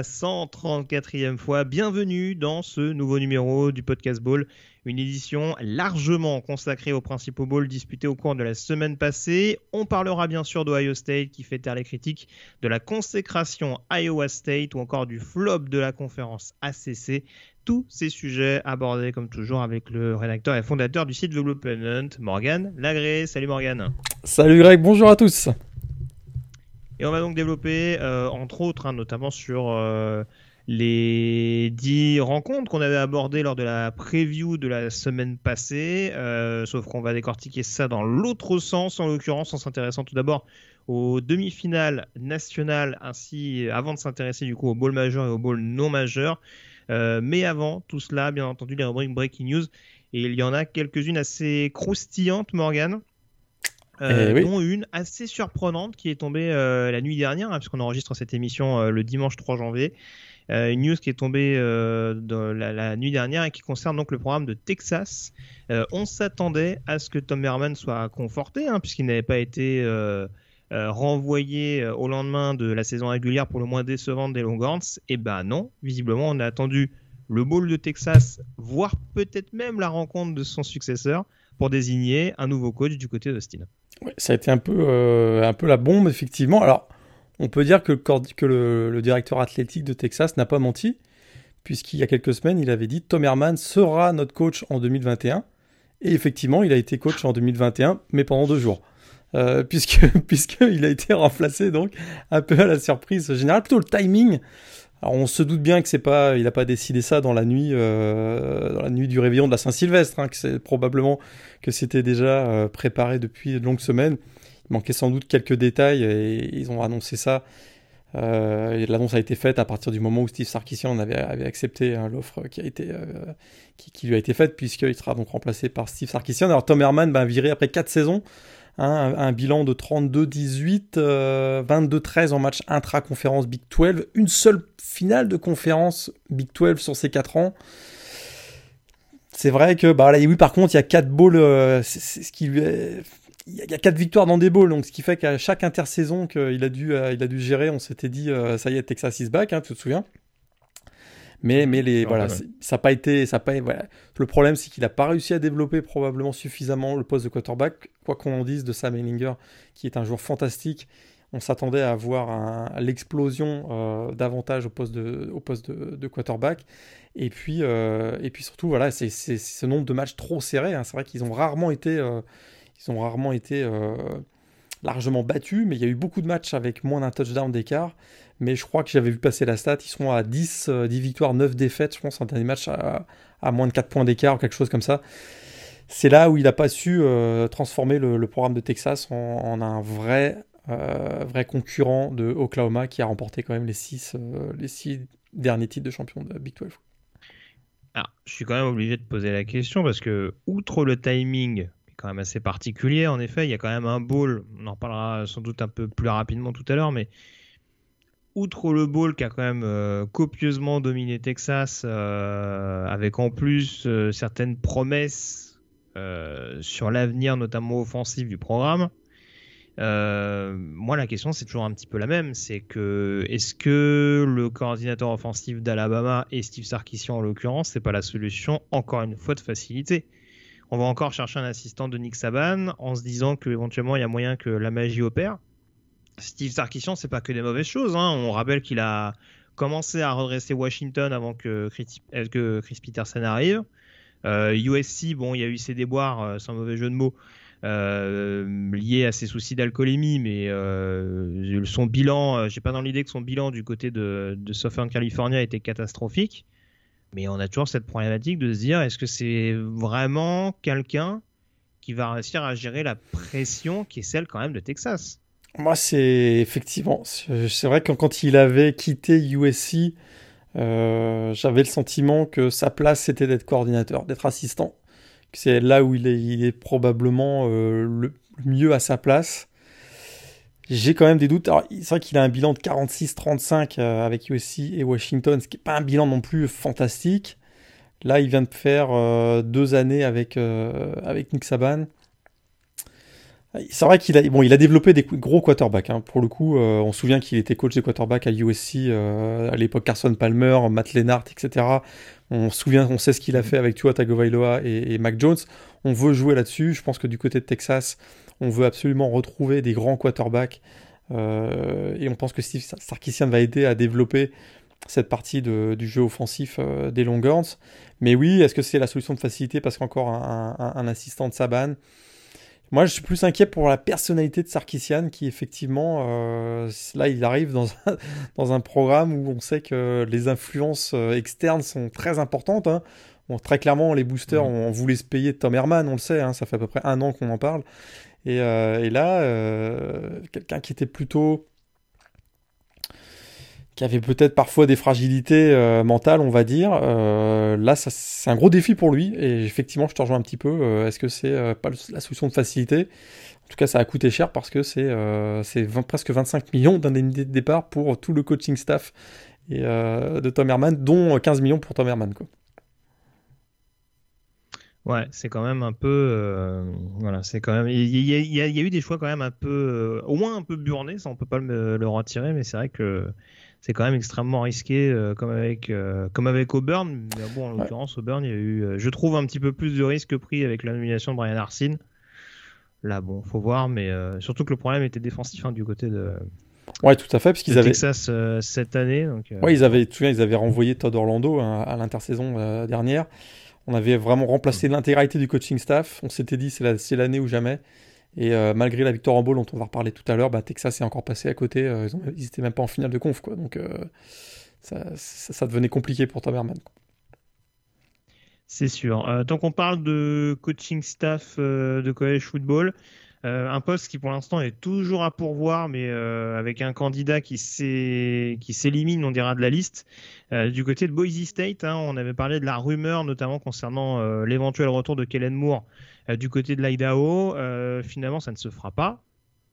la 134e fois. Bienvenue dans ce nouveau numéro du Podcast Ball, une édition largement consacrée aux principaux balls disputés au cours de la semaine passée. On parlera bien sûr d'Ohio State qui fait taire les critiques, de la consécration Iowa State ou encore du flop de la conférence ACC. Tous ces sujets abordés comme toujours avec le rédacteur et fondateur du site Planet, Morgan Lagré. Salut Morgan. Salut Greg, bonjour à tous. Et on va donc développer, euh, entre autres, hein, notamment sur euh, les dix rencontres qu'on avait abordées lors de la preview de la semaine passée, euh, sauf qu'on va décortiquer ça dans l'autre sens, en l'occurrence en s'intéressant tout d'abord aux demi-finales nationales, ainsi avant de s'intéresser du coup au bowl majeur et au bowl non majeur. mais avant tout cela, bien entendu, les rubriques Breaking News. Et il y en a quelques-unes assez croustillantes, Morgan. Euh, Eh oui. dont une assez surprenante qui est tombée euh, la nuit dernière, hein, puisqu'on enregistre cette émission euh, le dimanche 3 janvier. Euh, une news qui est tombée euh, dans la, la nuit dernière et qui concerne donc le programme de Texas. Euh, on s'attendait à ce que Tom Herman soit conforté, hein, puisqu'il n'avait pas été euh, euh, renvoyé euh, au lendemain de la saison régulière pour le moins décevante des Longhorns. Et ben non, visiblement on a attendu le bowl de Texas, voire peut-être même la rencontre de son successeur pour désigner un nouveau coach du côté d'Austin. Ouais, ça a été un peu, euh, la bombe, effectivement. Alors, on peut dire que, le directeur athlétique de Texas n'a pas menti, puisqu'il y a quelques semaines, il avait dit Tom Herman sera notre coach en 2021. Et effectivement, il a été coach en 2021, mais pendant deux jours. Euh, puisque puisqu'il a été remplacé donc un peu à la surprise générale, plutôt le timing. Alors on se doute bien que c'est pas, il n'a pas décidé ça dans la nuit, euh, dans la nuit du réveillon de la Saint-Sylvestre, hein, que c'est probablement que c'était déjà euh, préparé depuis de longues semaines. Il manquait sans doute quelques détails et ils ont annoncé ça. Euh, L'annonce a été faite à partir du moment où Steve Sarkisian avait, avait accepté hein, l'offre qui, a été, euh, qui, qui lui a été faite, puisqu'il sera donc remplacé par Steve Sarkisian. Alors Tom Herman, ben, viré après 4 saisons, hein, un, bilan de 32-18, euh, 22-13 en match intra-conférence Big 12, une seule finale de conférence Big 12 sur ces 4 ans. C'est vrai que, bah là, oui, par contre, il y a 4 bowls, euh, c'est ce qui lui est- Il y a- 4 victoires dans des bowls, donc ce qui fait qu'à chaque intersaison qu'il a, dû, euh, il a dû gérer, on s'était dit, euh, ça y est, Texas is back, hein, tu te souviens? Mais, mais les, voilà, ouais. ça n'a pas été. Ça a pas, voilà. Le problème, c'est qu'il n'a pas réussi à développer probablement suffisamment le poste de quarterback. Quoi qu'on en dise de Sam Ellinger, qui est un joueur fantastique, on s'attendait à avoir un- l'explosion euh, davantage au poste de, au poste de, quarterback. Et puis, euh, et puis surtout, voilà, c'est ce nombre de matchs trop serrés. hein. C'est vrai qu'ils ont rarement été, euh, ils ont rarement été largement battus, mais il y a eu beaucoup de matchs avec moins d'un touchdown d'écart. Mais je crois que j'avais vu passer la stat, ils sont à 10, euh, 10 victoires, 9 défaites, je pense, un dernier match à, à moins de 4 points d'écart, quelque chose comme ça. C'est là où il n'a pas su euh, transformer le, programme de Texas en, un vrai, euh, vrai concurrent de Oklahoma qui a remporté quand même les 6 les six derniers titres de champion de Big 12. Alors, je suis quand même obligé de poser la question parce que, outre le timing, quand même assez particulier, en effet, il y a quand même un bowl, on en parlera sans doute un peu plus rapidement tout à l'heure, mais outre le bowl qui a quand même euh, copieusement dominé Texas, euh, avec en plus euh, certaines promesses euh, sur l'avenir, notamment offensif du programme, euh, moi, la question, c'est toujours un petit peu la même. C'est que, est-ce que le coordinateur offensif d'Alabama et Steve Sarkisian, en l'occurrence, c'est pas la solution, encore une fois, de facilité? On va encore chercher un assistant de Nick Saban en se disant qu'éventuellement, il y a moyen que la magie opère. Steve Sarkisian, c'est pas que des mauvaises choses. hein. On rappelle qu'il a commencé à redresser Washington avant euh, que Chris Peterson arrive. Euh, USC, bon, il y a eu ses déboires, euh, sans mauvais jeu de mots, euh, liés à ses soucis d'alcoolémie, mais euh, son bilan, euh, j'ai pas dans l'idée que son bilan du côté de, de Southern California était catastrophique. Mais on a toujours cette problématique de se dire est-ce que c'est vraiment quelqu'un qui va réussir à gérer la pression qui est celle quand même de Texas? Moi, c'est effectivement, c'est vrai que quand il avait quitté USC, euh, j'avais le sentiment que sa place c'était d'être coordinateur, d'être assistant, c'est là où il est, probablement le mieux à sa place. J'ai quand même des doutes. C'est vrai qu'il a un bilan de 46-35 avec USC et Washington, ce qui n'est pas un bilan non plus fantastique. Là, il vient de faire deux années avec, avec Nick Saban. C'est vrai qu'il a, bon, il a développé des gros quarterbacks. Hein. Pour le coup, euh, on se souvient qu'il était coach des quarterbacks à USC euh, à l'époque Carson Palmer, Matt Lennart, etc. On se souvient, on sait ce qu'il a fait avec Tua Tagovailoa et, et Mac Jones. On veut jouer là-dessus. Je pense que du côté de Texas, on veut absolument retrouver des grands quarterbacks. Euh, et on pense que Steve Sarkisian va aider à développer cette partie du jeu offensif des Longhorns. Mais oui, est-ce que c'est la solution de facilité parce qu'encore un, un, un assistant de Saban moi, je suis plus inquiet pour la personnalité de Sarkissian, qui effectivement, euh, là, il arrive dans un, dans un programme où on sait que les influences euh, externes sont très importantes. Hein. Bon, très clairement, les boosters, on, voulait se payer de Tom Herman, on le sait, hein, ça fait à peu près un an qu'on en parle. Et, euh, et là, quelqu'un qui était plutôt qui avait peut-être parfois des fragilités euh, mentales, on va dire. Euh, là, c'est un gros défi pour lui. Et effectivement, je te rejoins un petit peu. Euh, est-ce que c'est pas la solution de facilité? En tout cas, ça a coûté cher parce que c'est presque 25 millions d'indemnités de départ pour tout le coaching staff et, de Tom Herman, dont 15 millions pour Tom Herman. Ouais, c'est quand même un peu. voilà, c'est quand même. Il y, a, eu des choix quand même un peu. au moins un peu burnés, ça on peut pas le retirer, mais c'est vrai que c'est quand même extrêmement risqué, euh, comme avec euh, comme avec Auburn. Mais bon, en l'occurrence, Auburn, il y a eu, euh, je trouve, un petit peu plus de risques pris avec la nomination de Brian Arsene. Là, bon, faut voir, mais surtout que le problème était défensif hein, du côté de. Ouais, tout à fait, parce qu'ils avaient Texas cette année. Donc, ouais, ils avaient, ils avaient renvoyé Todd Orlando hein, à l'intersaison dernière. On avait vraiment remplacé mm. l'intégralité du coaching staff. On s'était dit c'est l'année ou jamais. Et euh, malgré la victoire en bowl dont on va reparler tout à l'heure, bah, Texas est encore passé à côté. Euh, ils, n'étaient même pas en finale de conf. Quoi. Donc euh, ça, devenait compliqué pour Tom. C'est sûr. tant qu'on parle de coaching staff de college football, un poste qui pour l'instant est toujours à pourvoir, mais avec un candidat qui s'élimine, on dira, de la liste. du côté de Boise State, hein, on avait parlé de la rumeur, notamment concernant l'éventuel retour de Kellen Moore du côté de l'Idaho, euh, finalement, ça ne se fera pas.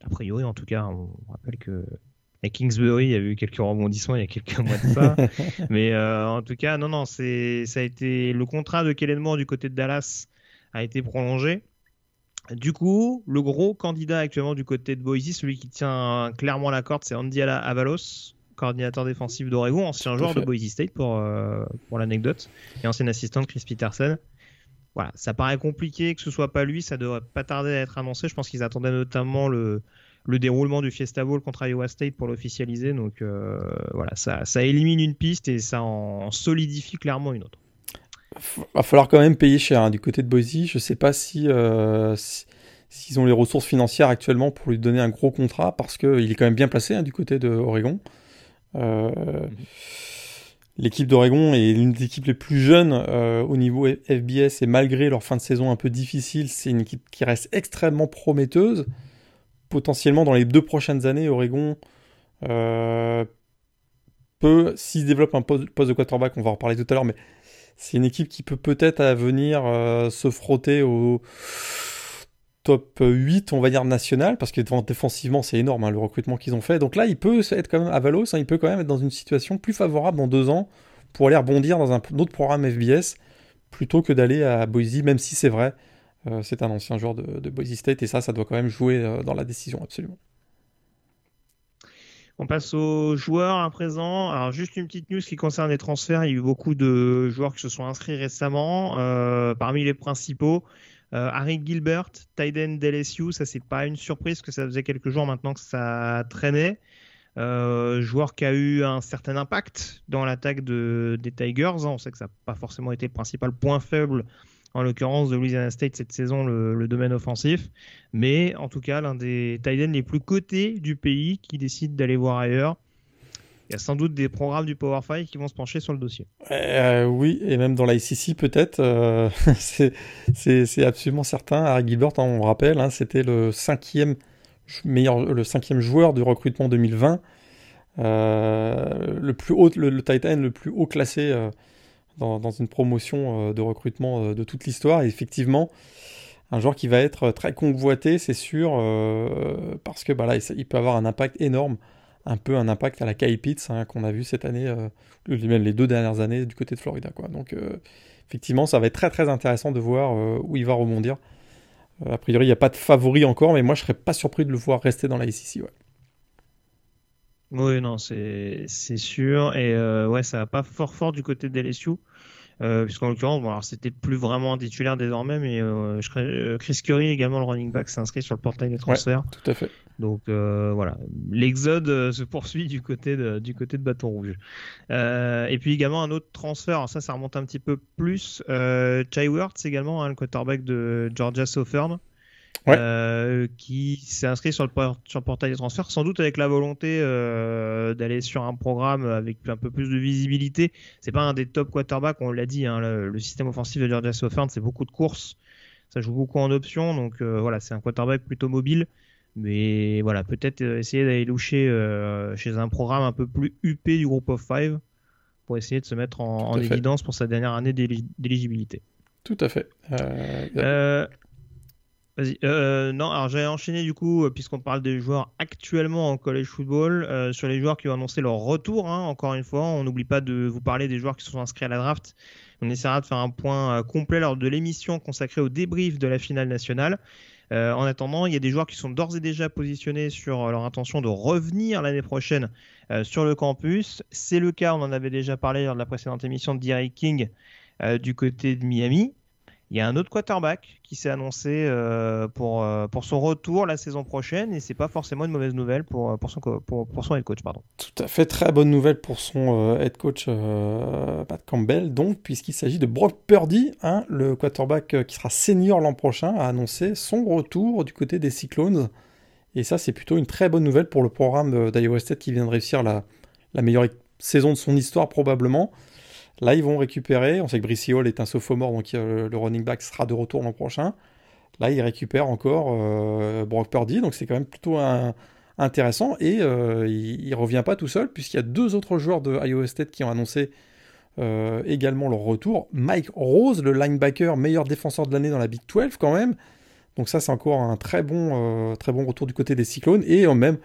A priori, en tout cas, on rappelle que à Kingsbury, il y a eu quelques rebondissements il y a quelques mois de ça. Mais euh, en tout cas, non, non, c'est, ça a été le contrat de Kellen Moore du côté de Dallas a été prolongé. Du coup, le gros candidat actuellement du côté de Boise, celui qui tient clairement la corde, c'est Andy Avalos, coordinateur défensif d'Oregon, ancien joueur de Boise State pour, pour l'anecdote, et ancien assistant de Chris Peterson voilà, ça paraît compliqué que ce soit pas lui, ça devrait pas tarder à être annoncé. Je pense qu'ils attendaient notamment le, le déroulement du Fiesta Bowl contre Iowa State pour l'officialiser. Donc euh, voilà, ça, ça élimine une piste et ça en solidifie clairement une autre. Va falloir quand même payer cher hein, du côté de Boise. Je sais pas euh, si, s'ils ont les ressources financières actuellement pour lui donner un gros contrat parce qu'il est quand même bien placé hein, du côté de Oregon. Euh, mhm. L'équipe d'Oregon est l'une des équipes les plus jeunes euh, au niveau FBS et malgré leur fin de saison un peu difficile, c'est une équipe qui reste extrêmement prometteuse. Potentiellement dans les deux prochaines années, Oregon euh, peut, s'il développe un poste, de quarterback, on va en reparler tout à l'heure, mais c'est une équipe qui peut peut-être venir euh, se frotter au top 8, on va dire, national, parce que défensivement, c'est énorme hein, le recrutement qu'ils ont fait. Donc là, il peut être quand même à Valos, hein, il peut quand même être dans une situation plus favorable dans deux ans pour aller rebondir dans un autre programme FBS plutôt que d'aller à Boise, même si c'est vrai, euh, c'est un ancien joueur de, Boise State et ça, ça doit quand même jouer euh, dans la décision, absolument. On passe aux joueurs à présent. Alors juste une petite news qui concerne les transferts. Il y a eu beaucoup de joueurs qui se sont inscrits récemment. Euh, parmi les principaux, euh, Harry Gilbert, Tyden DLSU, ça c'est pas une surprise que ça faisait quelques jours maintenant que ça traînait. Euh, joueur qui a eu un certain impact dans l'attaque de, des Tigers. On sait que ça n'a pas forcément été le principal point faible, en l'occurrence de Louisiana State cette saison, le, domaine offensif. Mais en tout cas, l'un des Titans les plus cotés du pays qui décide d'aller voir ailleurs il y a sans doute des programmes du Power 5 qui vont se pencher sur le dossier. Euh, oui, et même dans l'ICC peut-être. Euh, c'est absolument certain. Harry Gilbert, hein, on rappelle, hein, c'était le cinquième meilleur, le cinquième joueur du recrutement 2020. Euh, le plus haut, le, Titan le plus haut classé dans, une promotion de recrutement de toute l'histoire. Et effectivement, un joueur qui va être très convoité, c'est sûr, parce que bah il peut avoir un impact énorme, un peu un impact à la Kai hein, qu'on a vu cette année, même les deux dernières années du côté de Florida. Quoi. Donc effectivement, ça va être très très intéressant de voir où il va rebondir. a priori, il n'y a pas de favori encore, mais moi je serais pas surpris de le voir rester dans la SEC. Oui, non, c'est sûr. Et euh, ouais, ça va pas fort fort du côté de LSU. Euh, puisqu'en l'occurrence, bon, alors c'était plus vraiment un titulaire désormais, mais euh, euh, Chris Curry également le running back s'est inscrit sur le portail des transferts. tout à fait. Donc euh, voilà, l'exode se poursuit du côté de du côté de Bâton Rouge. et puis également un autre transfert, alors ça, ça remonte un petit peu plus. Chai Wirtz également, hein, le quarterback de Georgia Southern. Euh, qui s'est inscrit sur le, sur portail des transferts, sans doute avec la volonté euh, d'aller sur un programme avec un peu plus de visibilité. C'est pas un des top quarterbacks, on l'a dit, hein, le, système offensif de Georgia Southern, c'est beaucoup de courses, ça joue beaucoup en option, donc euh, voilà, c'est un quarterback plutôt mobile. Mais voilà, peut-être essayer d'aller loucher chez un programme un peu plus huppé du groupe of five pour essayer de se mettre en, en évidence pour sa dernière année d'éligibilité. Tout à fait. Vas-y. Euh, non, alors j'ai enchaîné du coup, euh, puisqu'on parle des joueurs actuellement en college football, euh, sur les joueurs qui ont annoncé leur retour. Hein, encore une fois, on n'oublie pas de vous parler des joueurs qui sont inscrits à la draft. On essaiera de faire un point complet lors de l'émission consacrée au débrief de la finale nationale. en attendant, il y a des joueurs qui sont d'ores et déjà positionnés sur leur intention de revenir l'année prochaine sur le campus. C'est le cas, on en avait déjà parlé lors de la précédente émission de Derek King du côté de Miami. Il y a un autre quarterback qui s'est annoncé euh, pour, euh, pour son retour la saison prochaine et c'est pas forcément une mauvaise nouvelle pour, euh, pour, son, pour, son head coach. Pardon. Tout à fait, très bonne nouvelle pour son head coach Pat Campbell, donc, puisqu'il s'agit de Brock Purdy, hein, le quarterback qui sera senior l'an prochain, a annoncé son retour du côté des Cyclones. Et ça, c'est plutôt une très bonne nouvelle pour le programme d'Iowa State qui vient de réussir la, la meilleure saison de son histoire probablement. Là, ils vont récupérer. On sait que Brissy Hall est un sophomore, donc le running back sera de retour l'an prochain. Là, ils récupèrent encore euh, Brock Purdy, donc c'est quand même plutôt intéressant. Et euh, il, ne revient pas tout seul, puisqu'il y a deux autres joueurs de Iowa State qui ont annoncé euh, également leur retour. Mike Rose, le linebacker, meilleur défenseur de l'année dans la Big 12 quand même. Donc ça, c'est encore un très bon, très bon retour du côté des Cyclones. Et même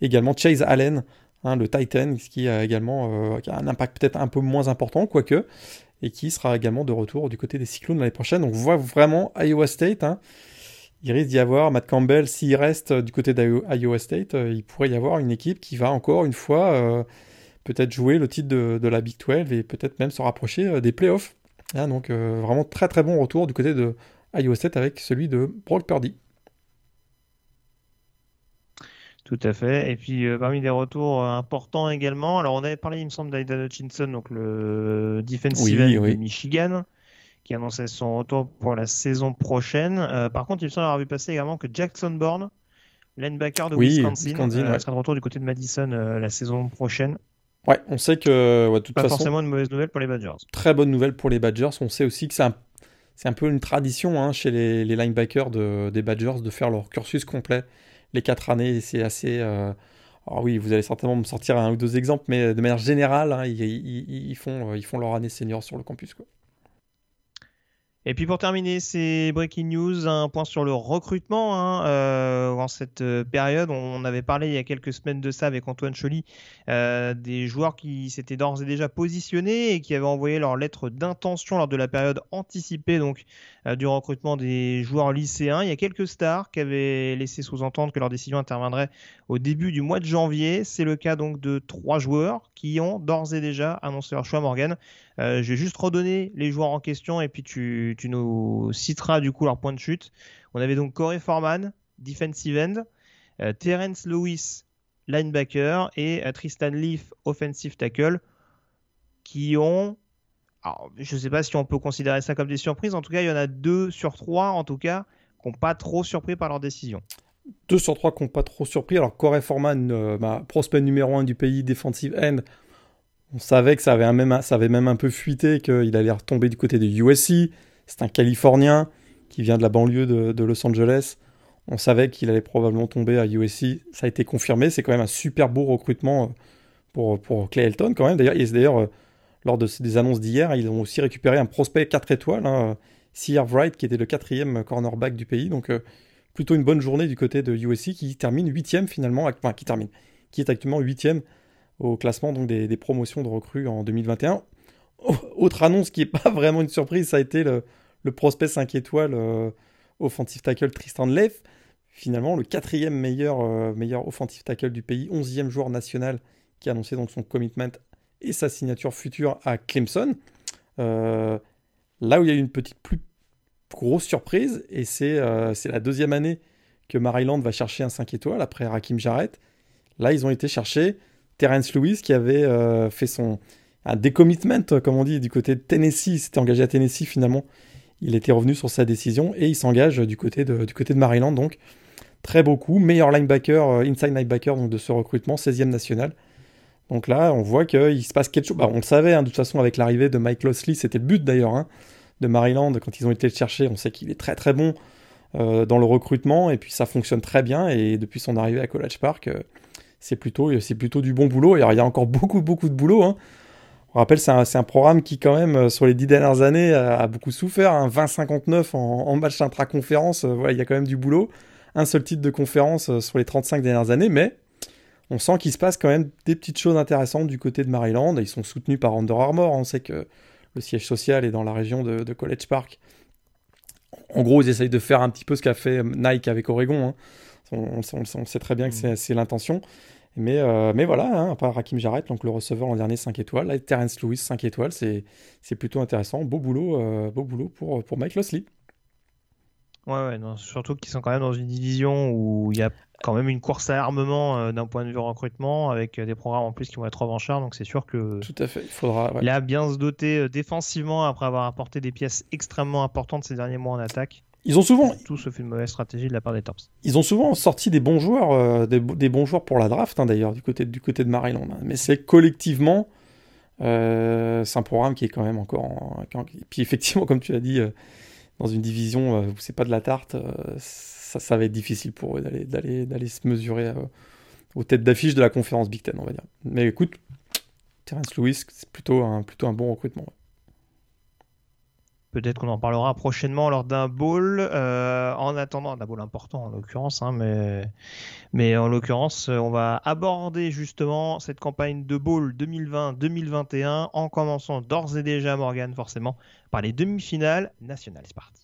également Chase Allen, Hein, le Titan, qui a également euh, un impact peut-être un peu moins important, quoique, et qui sera également de retour du côté des Cyclones l'année prochaine. Donc on voit vraiment Iowa State. Hein. il risque d'y avoir Matt Campbell, s'il reste du côté d'Iowa State, euh, il pourrait y avoir une équipe qui va encore une fois euh, peut-être jouer le titre de, la Big 12 et peut-être même se rapprocher des playoffs. Hein, donc vraiment très très bon retour du côté de Iowa State avec celui de Brock Purdy. Tout à fait. Et puis euh, parmi les retours euh, importants également, alors on avait parlé, il me semble, d'Aidan Hutchinson, donc le defensive end de Michigan, qui annonçait son retour pour la saison prochaine. Euh, par contre, il me semble avoir vu passer également que Jackson Bourne, linebacker de Wisconsin, sera de retour du côté de Madison la saison prochaine. Ouais, on sait que ouais, toute pas forcément une mauvaise nouvelle pour les Badgers. Très bonne nouvelle pour les Badgers. On sait aussi que c'est un, un, peu une tradition hein, chez les, les linebackers de, des Badgers de faire leur cursus complet les quatre années, c'est assez. Euh, alors oui, vous allez certainement me sortir un ou deux exemples, mais de manière générale, hein, ils, font, ils font leur année senior sur le campus. Quoi. Et puis pour terminer, c'est breaking news, un point sur le recrutement. Hein, euh, en cette euh, période, on avait parlé il y a quelques semaines de ça avec Antoine Choly, euh, des joueurs qui s'étaient d'ores et déjà positionnés et qui avaient envoyé leur lettre d'intention lors de la période anticipée donc du recrutement des joueurs lycéens. Il y a quelques stars qui avaient laissé sous-entendre que leur décision interviendrait au début du mois de janvier. C'est le cas donc de trois joueurs qui ont d'ores et déjà annoncé leur choix, Morgan. Euh, je vais juste redonner les joueurs en question et puis tu, nous citeras du coup leur point de chute. On avait donc Corey Foreman, defensive end, euh, Terence Lewis, linebacker et euh, Tristan Leaf, offensive tackle, qui ont je ne sais pas si on peut considérer ça comme des surprises. En tout cas, il y en a deux sur trois, en tout cas, qui n'ont pas trop surpris par leur décision. Deux sur trois qui n'ont pas trop surpris. Alors, Corey Foreman, bah, prospect numéro un du pays, defensive end, on savait que ça avait, même, ça avait même un peu fuité, qu'il allait retomber du côté de USC. C'est un Californien qui vient de la banlieue de, Los Angeles. On savait qu'il allait probablement tomber à USC. Ça a été confirmé. C'est quand même un super beau recrutement euh, pour, Clay Elton quand même. D'ailleurs, d'ailleurs euh, lors de, des annonces d'hier, ils ont aussi récupéré un prospect 4 étoiles, hein, Wright, qui était le quatrième cornerback du pays. Donc, plutôt une bonne journée du côté de USC qui termine huitième finalement, enfin qui termine, qui est actuellement huitième au classement donc des, promotions de recrues en 2021. Autre annonce qui n'est pas vraiment une surprise, ça a été le, prospect 5 étoiles euh, offensive tackle Tristan Leff, finalement le quatrième meilleur, euh, meilleur offensive tackle du pays, onzième joueur national qui a annoncé donc son commitment et sa signature future à Clemson. Euh, là où il y a eu une petite plus grosse surprise, et c'est la deuxième année que Maryland va chercher un 5 étoiles après Rakim Jarrett. Là, ils ont été chercher Terence Lewis qui avait euh, fait son un décommitment, comme on dit, du côté de Tennessee. s'était engagé à Tennessee finalement. Il était revenu sur sa décision et il s'engage du côté de, du Maryland. Donc, très beau coup. Meilleur linebacker, euh, inside linebacker de ce recrutement, 16e national. Donc là, on voit qu'il se passe quelque chose. Bah, on le savait, hein, de toute façon, avec l'arrivée de Mike Losley, c'était le but d'ailleurs hein, de Maryland quand ils ont été le chercher. On sait qu'il est très très bon euh, dans le recrutement et puis ça fonctionne très bien. Et depuis son arrivée à College Park, c'est plutôt, c'est plutôt du bon boulot. Il y a encore beaucoup, beaucoup de boulot. Hein. On rappelle, c'est un, programme qui, quand même, euh, sur les dix dernières années, a, beaucoup souffert. Hein. 20-59 en, en, match intra-conférence, euh, voilà, il y a quand même du boulot. Un seul titre de conférence euh, sur les 35 dernières années, mais on sent qu'il se passe quand même des petites choses intéressantes du côté de Maryland. Ils sont soutenus par Under Armour. On sait que le siège social est dans la région de, College Park. En gros, ils essayent de faire un petit peu ce qu'a fait Nike avec Oregon. Hein. On, sait très bien que mm. c'est l'intention. Mais, euh, mais voilà, hein, part Rakim Jarrett, donc le receveur l'an dernier 5 étoiles. Là, Terence Lewis 5 étoiles, c'est plutôt intéressant. Beau boulot, euh, beau boulot pour, pour Mike Losley. Ouais, ouais, non, surtout qu'ils sont quand même dans une division où il y a quand même une course à l'armement euh, d'un point de vue recrutement, avec des programmes en plus qui vont être revanchards. Donc c'est sûr que. Tout à fait, il faudra. Il a bien se doter défensivement après avoir apporté des pièces extrêmement importantes ces derniers mois en attaque. Ils ont souvent. Tout une mauvaise stratégie de la part des Tops. Ils ont souvent sorti des bons joueurs, euh, des, bons joueurs pour la draft, hein, d'ailleurs, du côté, du côté de Maryland. Hein. Mais c'est collectivement, euh, c'est un programme qui est quand même encore. En... Puis effectivement, comme tu l'as dit, euh, dans une division où c'est pas de la tarte, ça, ça, va être difficile pour eux d'aller, d'aller, d'aller se mesurer aux têtes d'affiche de la conférence Big Ten, on va dire. Mais écoute, Terence Lewis, c'est plutôt un, plutôt un bon recrutement. Peut-être qu'on en parlera prochainement lors d'un bowl. Euh, en attendant, d'un bowl important en l'occurrence, hein, mais, mais en l'occurrence, euh, on va aborder justement cette campagne de bowl 2020-2021 en commençant d'ores et déjà, Morgan, forcément, par les demi-finales nationales. C'est.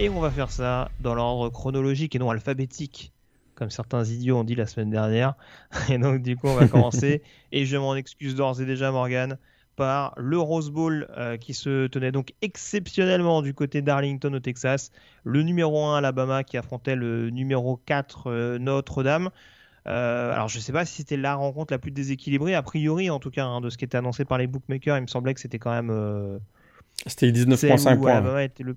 Et on va faire ça dans l'ordre chronologique et non alphabétique, comme certains idiots ont dit la semaine dernière. Et donc du coup, on va commencer. et je m'en excuse d'ores et déjà, Morgan, par le Rose Bowl euh, qui se tenait donc exceptionnellement du côté d'Arlington au Texas. Le numéro 1 Alabama qui affrontait le numéro 4 euh, Notre-Dame. Euh, alors je ne sais pas si c'était la rencontre la plus déséquilibrée, a priori en tout cas, hein, de ce qui était annoncé par les bookmakers, il me semblait que c'était quand même... c'était 19.5 points. Alabama était le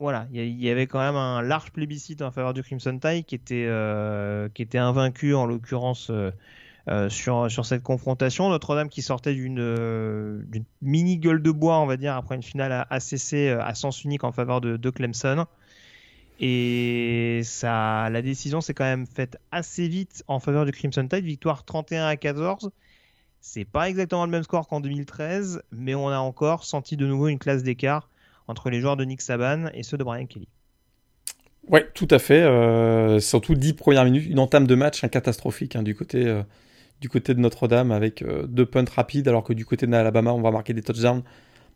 voilà, il y, avait quand même un large plébiscite en faveur du Crimson Tide qui était, euh, invaincu en l'occurrence euh, euh, sur, cette confrontation. Notre-Dame qui sortait d'une mini gueule de bois, on va dire, après une finale à ACC à sens unique en faveur de, de Clemson. Et ça, la décision s'est quand même faite assez vite en faveur du Crimson Tide, victoire 31 à 14. C'est pas exactement le même score qu'en 2013, mais on a encore senti de nouveau une classe d'écart entre les joueurs de Nick Saban et ceux de Brian Kelly. Ouais, tout à fait. Euh, surtout 10 premières minutes, une entame de match catastrophique hein, du, côté, euh, du côté de Notre-Dame avec euh, deux punts rapides, alors que du côté de l'Alabama, on va marquer des touchdowns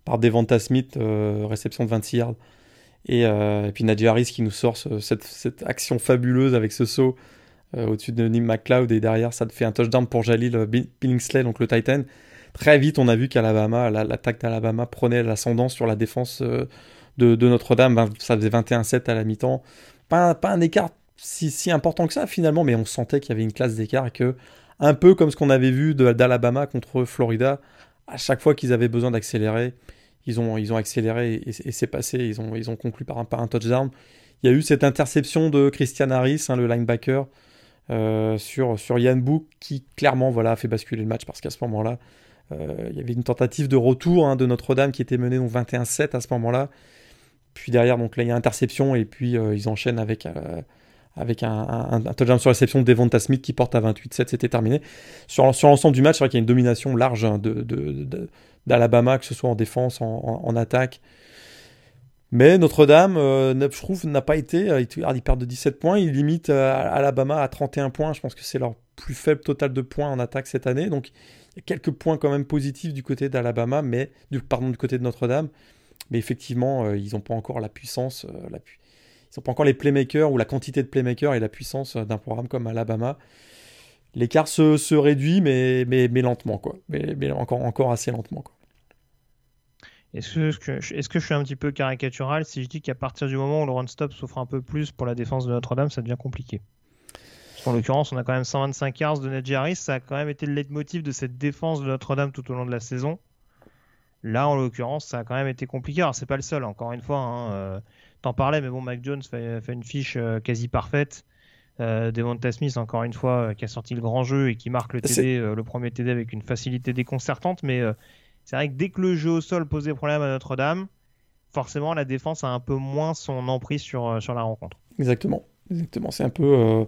par Devonta Smith, réception de 26 yards. Et, puis Najee Harris qui nous sort cette, action fabuleuse avec ce saut au-dessus de Nim McLeod et derrière ça te fait un touchdown pour Jalil Billingsley, donc le Titan. Très vite, on a vu qu'Alabama, l'attaque d'Alabama prenait l'ascendance sur la défense euh, de, Notre-Dame. Ça faisait 21-7 à la mi-temps. Pas, un écart si, important que ça finalement, mais on sentait qu'il y avait une classe d'écart et que, un peu comme ce qu'on avait vu d'Alabama contre Florida, à chaque fois qu'ils avaient besoin d'accélérer, ils ont, accéléré et, c'est passé. Ils ont, conclu par un, par un touchdown. Il y a eu cette interception de Christian Harris, hein, le linebacker, euh, sur, sur Yann Book, qui clairement voilà, a fait basculer le match parce qu'à ce moment-là, il y avait une tentative de retour hein, de Notre-Dame qui était menée donc 21-7 à ce moment-là. Puis derrière, donc là, il y a interception et puis ils enchaînent avec avec un, un, touchdown sur réception de Devonta Smith qui porte à 28-7, c'était terminé. Sur, l'ensemble du match, c'est vrai qu'il y a une domination large hein, d'Alabama, que ce soit en défense, en, attaque. Mais Notre-Dame, euh, n'a pas été. Euh, ils perdent de 17 points. Ils limitent euh, Alabama à 31 points. Je pense que c'est leur plus faible total de points en attaque cette année. Donc, il y a quelques points quand même positifs du côté d'Alabama, mais du, pardon, du côté de Notre-Dame. Mais effectivement, ils n'ont pas encore la puissance, la, ils n'ont pas encore les playmakers ou la quantité de playmakers et la puissance d'un programme comme Alabama. L'écart se, réduit, mais, lentement, quoi. Mais, encore, assez lentement, quoi. Est-ce que, je suis un petit peu caricatural? Si je dis qu'à partir du moment où le run-stop souffre un peu plus pour la défense de Notre-Dame, ça devient compliqué En l'occurrence, on a quand même 125 yards de Nedjaris, ça a quand même été le leitmotiv de cette défense de Notre-Dame tout au long de la saison. Là, en l'occurrence, ça a quand même été compliqué. Alors, c'est pas le seul, encore une fois. Hein, euh, t'en parlais, mais bon, Mac Jones fait, une fiche euh, quasi parfaite. Euh, Devonta Smith, encore une fois, euh, qui a sorti le grand jeu et qui marque le TD, le premier TD avec une facilité déconcertante. Mais c'est vrai que dès que le jeu au sol posait problème à Notre-Dame, forcément, la défense a un peu moins son emprise sur, sur la rencontre. Exactement. Exactement. C'est un peu.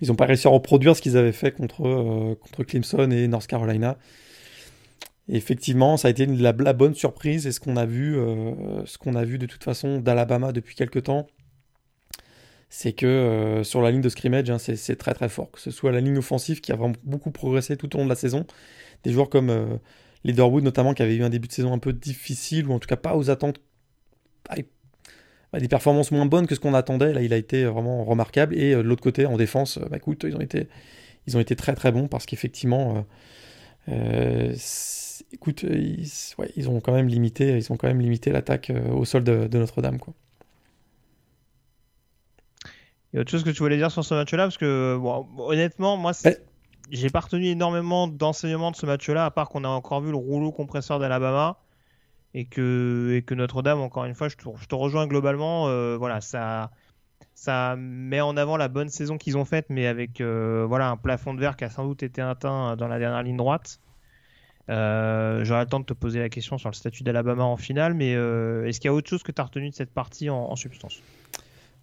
ils n'ont pas réussi à reproduire ce qu'ils avaient fait contre, contre Clemson et North Carolina effectivement, ça a été la, bonne surprise et ce qu'on a vu, euh, ce qu'on a vu de toute façon d'Alabama depuis quelques temps, c'est que euh, sur la ligne de scrimmage, hein, c'est très très fort. Que ce soit la ligne offensive qui a vraiment beaucoup progressé tout au long de la saison, des joueurs comme euh, Leaderwood notamment qui avait eu un début de saison un peu difficile ou en tout cas pas aux attentes, des performances moins bonnes que ce qu'on attendait. Là, il a été vraiment remarquable et de l'autre côté en défense, bah, écoute, ils ont été, ils ont été très très bons parce qu'effectivement écoute, euh, ils, ont quand même limité, ils ont quand même limité l'attaque euh, au sol de, Notre-Dame, quoi. Il y a autre chose que tu voulais dire sur ce match-là? Parce que honnêtement, moi, j'ai pas retenu énormément d'enseignements de ce match-là, à part qu'on a encore vu le rouleau compresseur d'Alabama et que, Notre-Dame, encore une fois, je te, rejoins globalement. Euh, voilà, ça, met en avant la bonne saison qu'ils ont faite, mais avec voilà un plafond de verre qui a sans doute été atteint dans la dernière ligne droite. Euh, j'aurai le temps de te poser la question sur le statut d'Alabama en finale, mais euh, est-ce qu'il y a autre chose que tu as retenu de cette partie en, substance?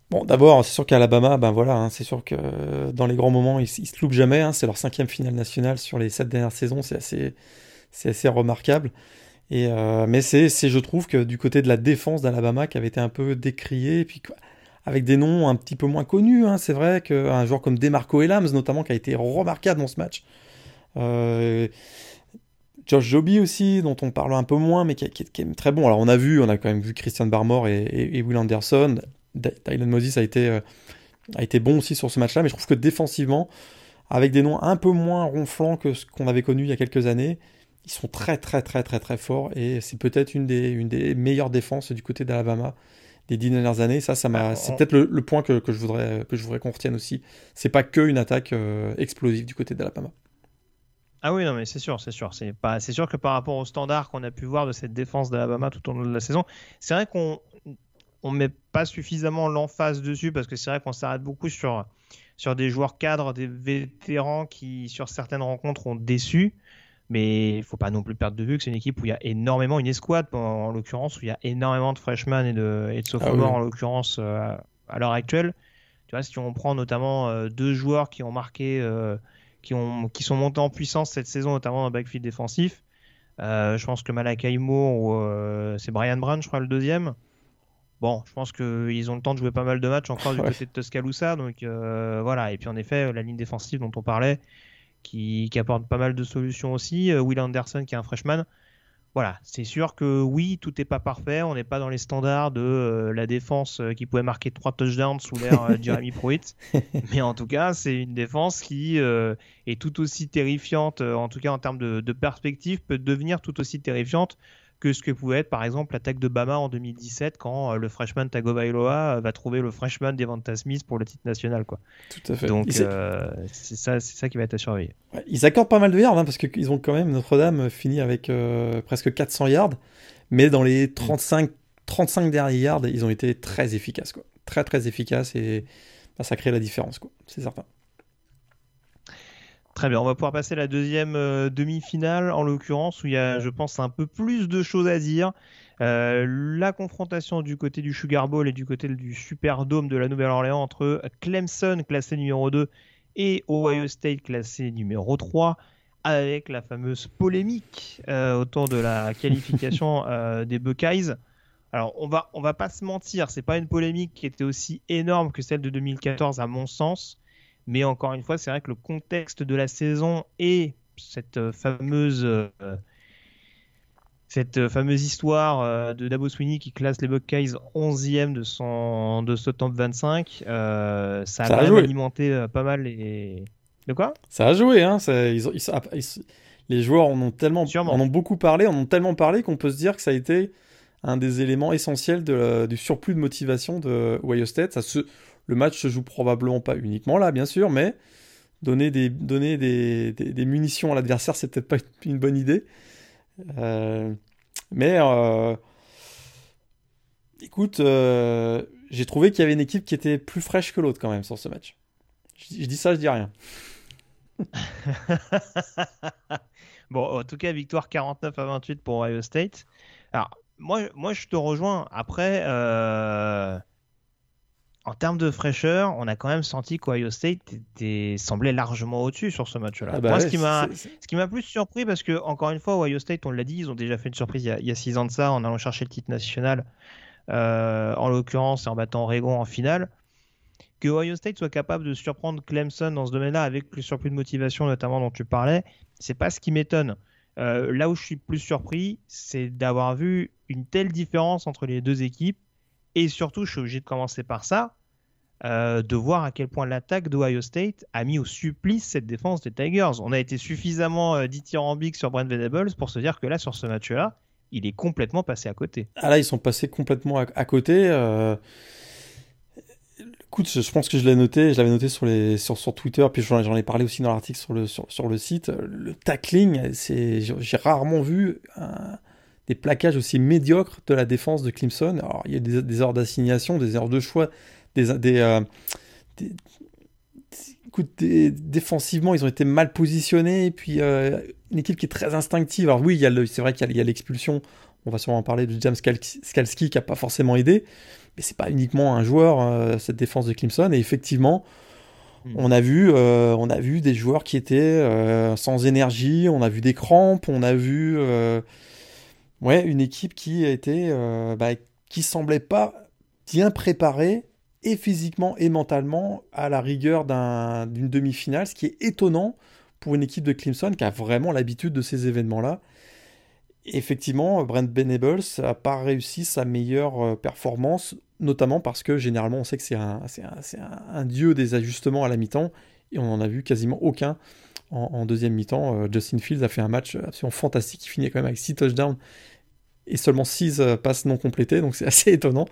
Bon, d'abord, c'est sûr qu'Alabama, ben voilà, hein, c'est sûr que euh, dans les grands moments, ils, ne se loupent jamais. Hein, c'est leur cinquième finale nationale sur les sept dernières saisons, c'est assez, assez remarquable. Et, mais c'est, je trouve que du côté de la défense d'Alabama, qui avait été un peu décriée, puis avec des noms un petit peu moins connus, hein, c'est vrai qu'un joueur comme Demarco Elams, notamment, qui a été remarquable dans ce match. Euh, Josh Joby aussi, dont on parle un peu moins, mais qui, est très bon. Alors on a vu, on a quand même vu Christian Barmore et, Will Anderson. Dylan Moses euh, a été bon aussi sur ce match-là, mais je trouve que défensivement, avec des noms un peu moins ronflants que ce qu'on avait connu il y a quelques années, ils sont très très très très très forts et c'est peut-être une des, une des meilleures défenses du côté d'Alabama des dix dernières années. Ça, ça m'a, c'est peut-être le, point que, je voudrais que je voudrais qu'on retienne aussi. C'est pas que une attaque euh, explosive du côté d'Alabama. Ah oui, non, mais c'est sûr, c'est sûr. C'est pas, c'est sûr que par rapport au standard qu'on a pu voir de cette défense d'Alabama tout au long de la saison, c'est vrai qu'on on met pas suffisamment l'emphase dessus parce que c'est vrai qu'on s'arrête beaucoup sur sur des joueurs cadres, des vétérans qui sur certaines rencontres ont déçu. Mais il faut pas non plus perdre de vue que c'est une équipe où il y a énormément, une escouade en, l'occurrence, où il y a énormément de freshmen et de, et de sophomores ah en l'occurrence euh, à l'heure actuelle. Tu vois, si on prend notamment euh, deux joueurs qui ont marqué euh, qui, ont, qui sont montés en puissance cette saison, notamment dans le backfield défensif. Je pense que Malakai Moore, ou, c'est Brian Brown, je crois, le deuxième. Bon, je pense qu'ils ont le temps de jouer pas mal de matchs encore du côté de Tuscaloosa. Donc euh, voilà. Et puis en effet, la ligne défensive dont on parlait, qui, qui apporte pas mal de solutions aussi. Will Anderson, qui est un freshman voilà, c'est sûr que oui, tout n'est pas parfait. On n'est pas dans les standards de euh, la défense euh, qui pouvait marquer trois touchdowns sous l'ère euh, Jeremy Pruitt. Mais en tout cas, c'est une défense qui est tout aussi terrifiante, en tout cas en termes de, de, perspective, peut devenir tout aussi terrifiante que ce que pouvait être par exemple l'attaque de Bama en 2017 quand euh, le freshman Tagovailoa euh, va trouver le freshman Devonta Smith pour le titre national quoi. Tout à fait. Donc euh, c'est ça, c'est ça qui va être à surveiller. ils accordent pas mal de yards hein, parce qu'ils ont quand même Notre-Dame fini avec presque 400 yards, mais dans les 35 35 derniers yards, ils ont été très efficaces quoi. Très très efficaces et bah, ça crée la différence quoi. C'est certain. Très bien, on va pouvoir passer à la deuxième euh, demi-finale, en l'occurrence, où il y a, je pense, un peu plus de choses à dire. Euh, la confrontation du côté du Sugar Bowl et du côté du Superdome de la Nouvelle-Orléans entre Clemson, classé numéro 2, et Ohio State, classé numéro 3, avec la fameuse polémique euh, autour de la qualification des Buckeyes. Alors, on va, on va pas se mentir, c'est pas une polémique qui était aussi énorme que celle de 2014, à mon sens. Mais encore une fois, c'est vrai que le contexte de la saison et cette euh, fameuse, euh, cette fameuse histoire euh, de Dabo Sweeney qui classe les Buckeyes 11e de son de ce top 25, ça, a, alimenté pas mal les. De quoi? Ça a joué, hein. les joueurs en ont tellement, en ont beaucoup parlé, en ont tellement parlé qu'on peut se dire que ça a été un des éléments essentiels du surplus de motivation de Ohio State. Ça se, le match se joue probablement pas uniquement là, bien sûr, mais donner des, munitions à l'adversaire, c'est peut-être pas une bonne idée. Euh, mais euh, écoute, euh, j'ai trouvé qu'il y avait une équipe qui était plus fraîche que l'autre quand même sur ce match. Je, dis ça, je dis rien. bon, en tout cas, victoire 49 à 28 pour Ohio State. Alors, moi je te rejoins. Après, en termes de fraîcheur, on a quand même senti qu'Ohio State semblait largement au-dessus sur ce match-là. Ah bah Moi, ce qui m'a, ce qui m'a plus surpris, parce que encore une fois, Ohio State, on l'a dit, ils ont déjà fait une surprise il y a, six ans de ça, en allant chercher le titre national, euh, en l'occurrence, et en battant Oregon en finale. Que Ohio State soit capable de surprendre Clemson dans ce domaine-là, avec le surplus de motivation notamment dont tu parlais, c'est pas ce qui m'étonne. Euh, là où je suis plus surpris, c'est d'avoir vu une telle différence entre les deux équipes. Et surtout, je suis obligé de commencer par ça, euh, de voir à quel point l'attaque d'Ohio State a mis au supplice cette défense des Tigers. On a été suffisamment euh, dithyrambique sur Brent Venables pour se dire que là, sur ce match-là, il est complètement passé à côté. Ah là, ils sont passés complètement à, côté. Euh... Écoute, je, pense que je l'ai noté, je l'avais noté sur, Twitter, puis j'en ai parlé aussi dans l'article sur le, site. Le tackling, j'ai rarement vu des plaquages aussi médiocres de la défense de Clemson. Alors, il y a des, des erreurs d'assignation, des erreurs de choix des, euh, défensivement, ils ont été mal positionnés. Et puis, euh, une équipe qui est très instinctive. Alors, oui, c'est vrai qu'il y a, l'expulsion. On va sûrement parler de James Skalski qui n'a pas forcément aidé. Mais c'est pas uniquement un joueur, euh, cette défense de Clemson. Et effectivement, hmm. on, a vu, on a vu des joueurs qui étaient sans énergie. On a vu des crampes. On a vu ouais, une équipe qui était, bah, qui semblait pas bien préparée physiquement et mentalement à la rigueur d'une demi-finale, ce qui est étonnant pour une équipe de Clemson qui a vraiment l'habitude de ces événements-là. Effectivement, Brent Benables n'a pas réussi sa meilleure euh, performance, notamment parce que généralement on sait que c'est un, dieu des ajustements à la mi-temps, et on n'en a vu quasiment aucun en, deuxième mi-temps. Euh, Justin Fields a fait un match absolument fantastique, il finit quand même avec 6 touchdowns et seulement 6 euh, passes non complétées, donc c'est assez étonnant.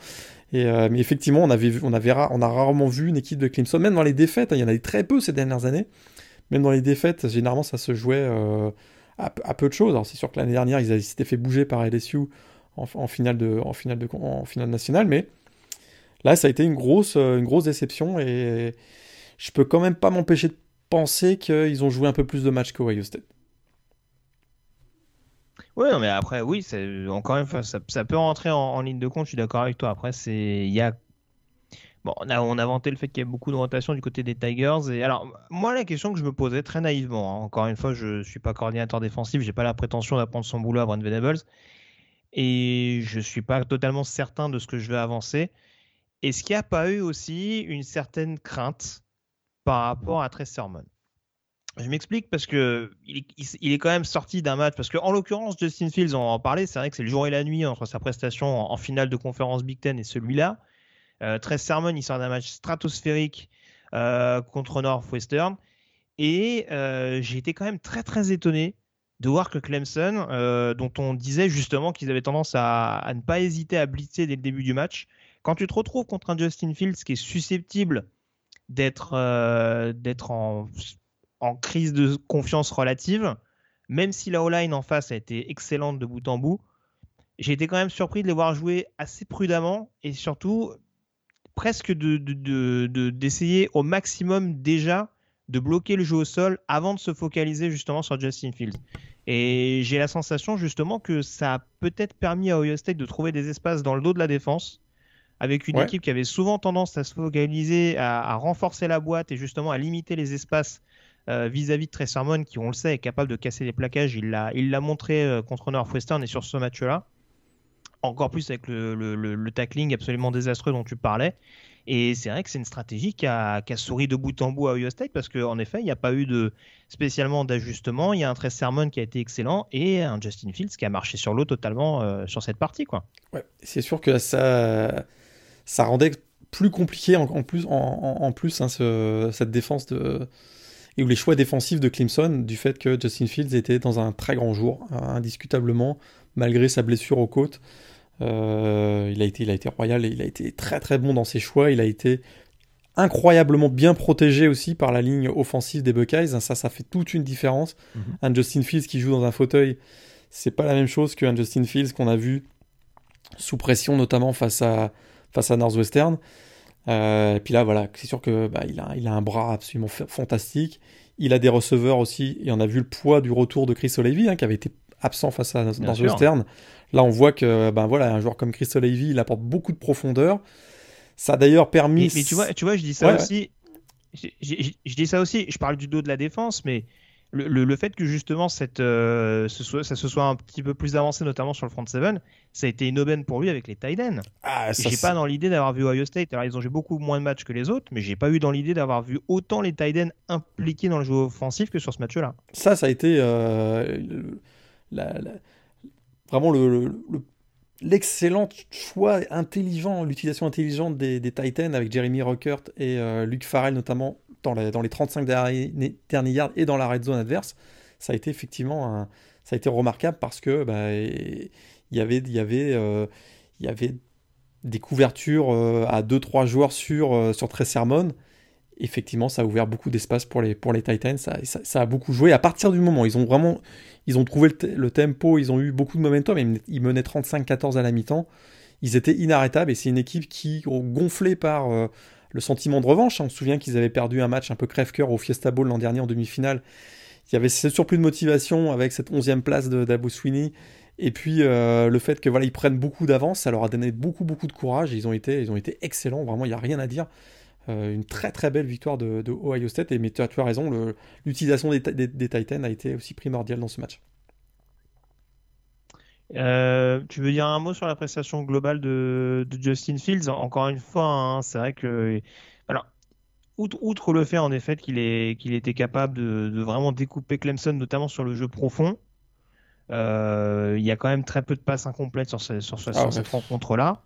Euh, mais effectivement, on, avait on, avait a rarement vu une équipe de Clemson, même dans les défaites, hein, il y en a très peu ces dernières années, même dans les défaites, généralement ça se jouait euh, à, peu de choses. C'est sûr que l'année dernière, ils s'étaient fait bouger par LSU en, finale, nationale, mais là, ça a été une grosse, une grosse déception, et je peux quand même pas m'empêcher de penser qu'ils ont joué un peu plus de matchs qu'Ohio State. Oui, mais après, oui, encore une fois, ça, peut rentrer en, ligne de compte. Je suis d'accord avec toi. Après, c'est a Bon, on a, on a vanté le fait qu'il y ait beaucoup de rotation du côté des Tigers. Et alors, moi, la question que je me posais très naïvement, hein, encore une fois, je suis pas coordinateur défensif, j'ai pas la prétention d'apprendre son boulot à Brent Venables, et je suis pas totalement certain de ce que je vais avancer. Est-ce qu'il n'y a pas eu aussi une certaine crainte par rapport à Trey Sermon? Je m'explique parce que il est, quand même sorti d'un match parce que en l'occurrence Justin Fields on en parlait c'est vrai que c'est le jour et la nuit entre sa prestation en, finale de conférence Big Ten et celui-là. Euh, Trey Sermon il sort d'un match stratosphérique euh, contre Northwestern et euh, j'ai été quand même très très étonné de voir que Clemson euh, dont on disait justement qu'ils avaient tendance à, ne pas hésiter à blitzer dès le début du match quand tu te retrouves contre un Justin Fields qui est susceptible d'être en en crise de confiance relative, même si la O-line en face a été excellente de bout en bout, j'ai été quand même surpris de les voir jouer assez prudemment et surtout presque d'essayer de, de, au maximum déjà de bloquer le jeu au sol avant de se focaliser justement sur Justin Fields. Et j'ai la sensation justement que ça a peut-être permis à Ohio State de trouver des espaces dans le dos de la défense, avec une équipe qui avait souvent tendance à se focaliser, à, renforcer la boîte et justement à limiter les espaces euh, vis-à-vis de Trey Sermon, qui on le sait est capable de casser les plaquages. Il l'a, il l'a montré euh, contre Northwestern et sur ce match-là. Encore plus avec le, le tackling absolument désastreux dont tu parlais. Et c'est vrai que c'est une stratégie qui a, souri de bout en bout à Ohio parce qu'en effet, il n'y a pas eu de spécialement d'ajustement. Il y a un Trey Sermon qui a été excellent et un Justin Fields qui a marché sur l'eau totalement euh, sur cette partie. Quoi. Ouais, c'est sûr que ça, ça rendait plus compliqué en, plus, en, plus hein, cette défense de, et les choix défensifs de Clemson du fait que Justin Fields était dans un très grand jour, indiscutablement, malgré sa blessure aux côtes. Euh, il, a été, il a été royal et il a été très très bon dans ses choix. Il a été incroyablement bien protégé aussi par la ligne offensive des Buckeyes. Ça, ça fait toute une différence. Mhm. Un Justin Fields qui joue dans un fauteuil, c'est pas la même chose qu'un Justin Fields qu'on a vu sous pression, notamment face à, face à Northwestern. Euh, et puis là, voilà, c'est sûr que bah, il, a, il a un bras absolument fantastique. Il a des receveurs aussi, et on a vu le poids du retour de Chris O'Leary, hein, qui avait été absent face à Northwestern. Là, on voit que ben voilà, un joueur comme Chris Levy, il apporte beaucoup de profondeur. Ça a d'ailleurs permis. Mais, tu vois, tu vois, je dis ça aussi. Je, dis ça aussi. Je parle du dos de la défense, mais le, le, fait que justement cette, euh, ce ça se soit un petit peu plus avancé, notamment sur le front 7, ça a été une aubaine pour lui avec les ends. Ah, j'ai pas dans l'idée d'avoir vu Ohio State. Alors ils ont joué beaucoup moins de matchs que les autres, mais j'ai pas eu dans l'idée d'avoir vu autant les ends impliqués dans le jeu offensif que sur ce match-là. Ça, ça a été euh, la, vraiment le, l'excellent choix intelligent, l'utilisation intelligente des, Titans avec Jeremy Ruckert et euh, Luke Farrell notamment dans, dans les 35 derniers, derniers yards et dans la red zone adverse, ça a été effectivement ça a été remarquable parce que bah, y avait, il y avait, euh, y avait des couvertures euh, à 2-3 joueurs sur, sur Trey Sermon. Effectivement, ça a ouvert beaucoup d'espace pour les, pour les Titans. Ça, ça, a beaucoup joué. À partir du moment, ils ont vraiment, ils ont trouvé le, tempo, ils ont eu beaucoup de momentum, ils menaient 35-14 à la mi-temps. Ils étaient inarrêtables et c'est une équipe qui, gonflée par euh, le sentiment de revanche, hein. on se souvient qu'ils avaient perdu un match un peu crève-cœur au Fiesta Bowl l'an dernier en demi-finale. Il y avait ce surplus de motivation avec cette 11e place d'Abu Sweeney. Et puis euh, le fait que voilà ils prennent beaucoup d'avance, ça leur a donné beaucoup de courage. Ils ont été excellents, vraiment il n'y a rien à dire. Euh, une très très belle victoire de, Ohio State. Et mais tu as, raison, l'utilisation des, des, Titans a été aussi primordiale dans ce match. Euh, tu veux dire un mot sur la prestation globale de, Justin Fields? Encore une fois, hein, c'est vrai que. Alors, outre, le fait en effet qu'il qu'il était capable de, vraiment découper Clemson, notamment sur le jeu profond, euh, il y a quand même très peu de passes incomplètes sur, ah cette rencontre-là.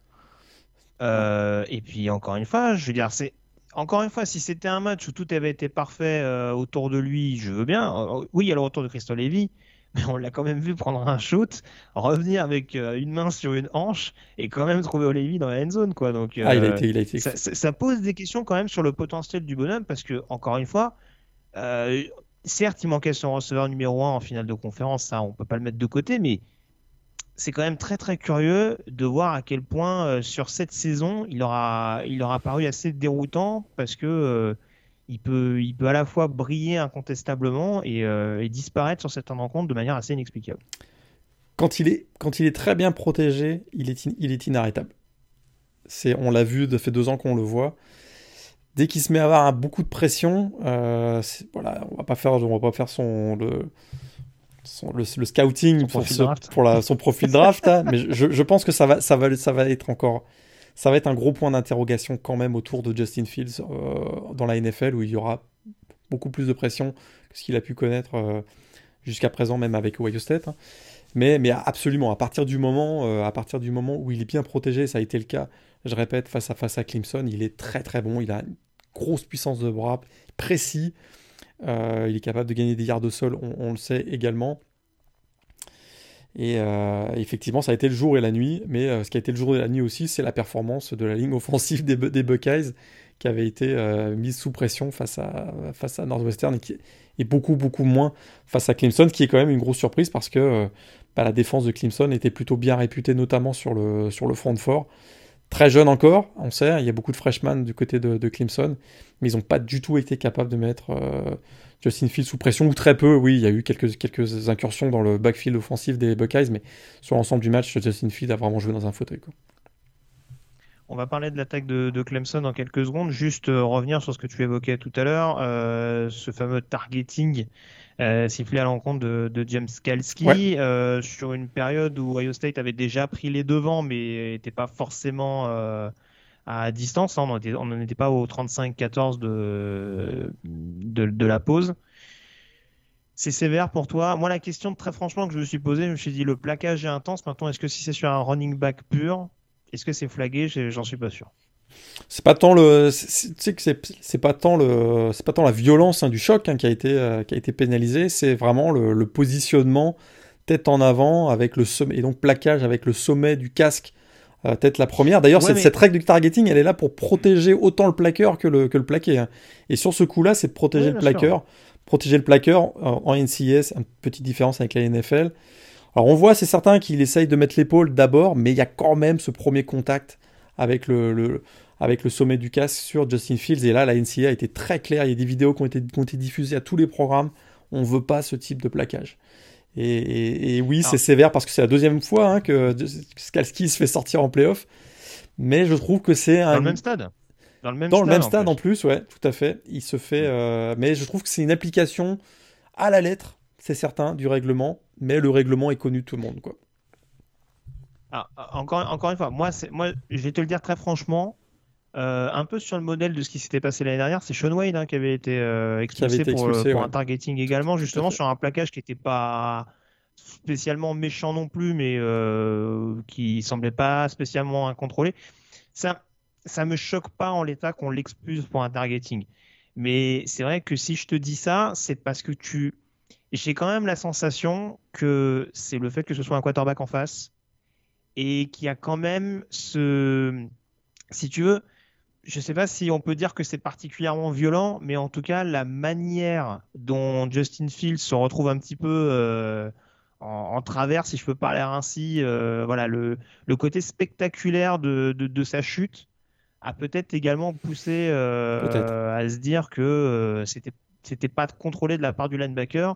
et puis encore une fois, je veux dire, c'est encore une fois, si c'était un match où tout avait été parfait euh, autour de lui, je veux bien. Euh, oui, il y a le retour de Christophe Lévy, mais on l'a quand même vu prendre un shoot, revenir avec euh, une main sur une hanche et quand même trouver Lévy dans la end zone. Quoi. Donc, ah, il a été, il a été... Ça, pose des questions quand même sur le potentiel du bonhomme parce que, encore une fois, certes, il manquait son receveur numéro 1 en finale de conférence, ça, on peut pas le mettre de côté, mais c'est quand même très très curieux de voir à quel point euh, sur cette saison il aura, il aura paru assez déroutant parce que euh, il, peut, il peut à la fois briller incontestablement et, euh, disparaître sur cette rencontre de manière assez inexplicable. Quand il est, quand il est très bien protégé, il est, il est inarrêtable. C'est, on l'a vu, ça fait deux ans qu'on le voit. Dès qu'il se met à avoir beaucoup de pression, voilà, on va pas faire, on va pas faire son le, le, scouting pour, son profil draft, hein. mais je, pense que ça va, ça, va, ça va être encore. Ça va être un gros point d'interrogation quand même autour de Justin Fields euh, dans la NFL où il y aura beaucoup plus de pression que ce qu'il a pu connaître euh, jusqu'à présent, même avec Ohio State. Hein. Mais, mais absolument, à partir, du moment, euh, à partir du moment où il est bien protégé, ça a été le cas, je répète, face à face à Clemson, il est très très bon, il a une grosse puissance de bras, précis, il est capable de gagner des yards au sol, on, le sait également. Et euh, effectivement, ça a été le jour et la nuit, mais euh, ce qui a été le jour et la nuit aussi, c'est la performance de la ligne offensive des, Buckeyes qui avait été mise sous pression face à, Northwestern et, beaucoup, beaucoup moins face à Clemson, qui est quand même une grosse surprise parce que bah, la défense de Clemson était plutôt bien réputée, notamment sur le, sur le front fort. Très jeune encore, on sait, il y a beaucoup de freshmen du côté de, Clemson, mais ils n'ont pas du tout été capables de mettre euh, Justin Fields sous pression, ou très peu, oui, il y a eu quelques, incursions dans le backfield offensif des Buckeyes, mais sur l'ensemble du match, Justin Fields a vraiment joué dans un fauteuil. On va parler de l'attaque de, Clemson dans quelques secondes. Juste euh, revenir sur ce que tu évoquais tout à l'heure, euh, ce fameux targeting euh, sifflé à l'encontre de, James Kalski sur une période où Ohio State avait déjà pris les devants, mais n'était pas forcément à distance. Hein. On n'en était pas au 35-14 de, de, la pause. C'est sévère pour toi. Moi, la question très franchement que je me suis posée, je me suis dit le plaquage est intense. Maintenant, est-ce que si c'est sur un running back pur, est-ce que c'est flagué? J'en suis pas sûr. C'est pas tant le, c'est que c'est pas tant le, c'est pas tant la violence hein, du choc hein, qui a été euh, qui a été pénalisé. C'est vraiment le, positionnement tête en avant avec le sommet et donc plaquage avec le sommet du casque euh, tête la première. D'ailleurs, cette, règle du targeting, elle est là pour protéger autant le plaqueur que le, que le plaqué. Hein. Et sur ce coup-là, c'est de protéger le plaqueur. Protéger le plaqueur euh, en NCS, une petite différence avec la NFL. Alors on voit, c'est certain qu'il essaye de mettre l'épaule d'abord, mais il y a quand même ce premier contact avec le, avec le sommet du casque sur Justin Fields. Et là, la NCA a été très claire. Il y a des vidéos qui ont été, qui ont été diffusées à tous les programmes. On ne veut pas ce type de plaquage. Et, oui, c'est sévère parce que c'est la deuxième fois hein, que Skalski se fait sortir en playoff. Mais je trouve que c'est un... Dans le même stade Dans le même stade, le même stade en, plus. ouais, tout à fait. Il se fait... Euh, mais je trouve que c'est une application à la lettre, c'est certain, du règlement mais le règlement est connu de tout le monde. Quoi. Ah, encore, encore une fois, moi, moi, je vais te le dire très franchement, euh, un peu sur le modèle de ce qui s'était passé l'année dernière, c'est Sean Wade hein, qui avait été euh, expulsé, pour, euh, un targeting également, justement sur un plaquage qui n'était pas spécialement méchant non plus, mais qui semblait pas spécialement incontrôlé. Ça, ça me choque pas en l'état qu'on l'expulse pour un targeting. Mais c'est vrai que si je te dis ça, c'est parce que tu j'ai quand même la sensation que c'est le fait que ce soit un quarterback en face et qu'il y a quand même ce. Si tu veux, je ne sais pas si on peut dire que c'est particulièrement violent, mais en tout cas, la manière dont Justin Fields se retrouve un petit peu euh, en, travers, si je peux parler ainsi, euh, voilà, le, le, côté spectaculaire de, de, sa chute a peut-être également poussé euh, à se dire que c'était c'était pas contrôlé de la part du linebacker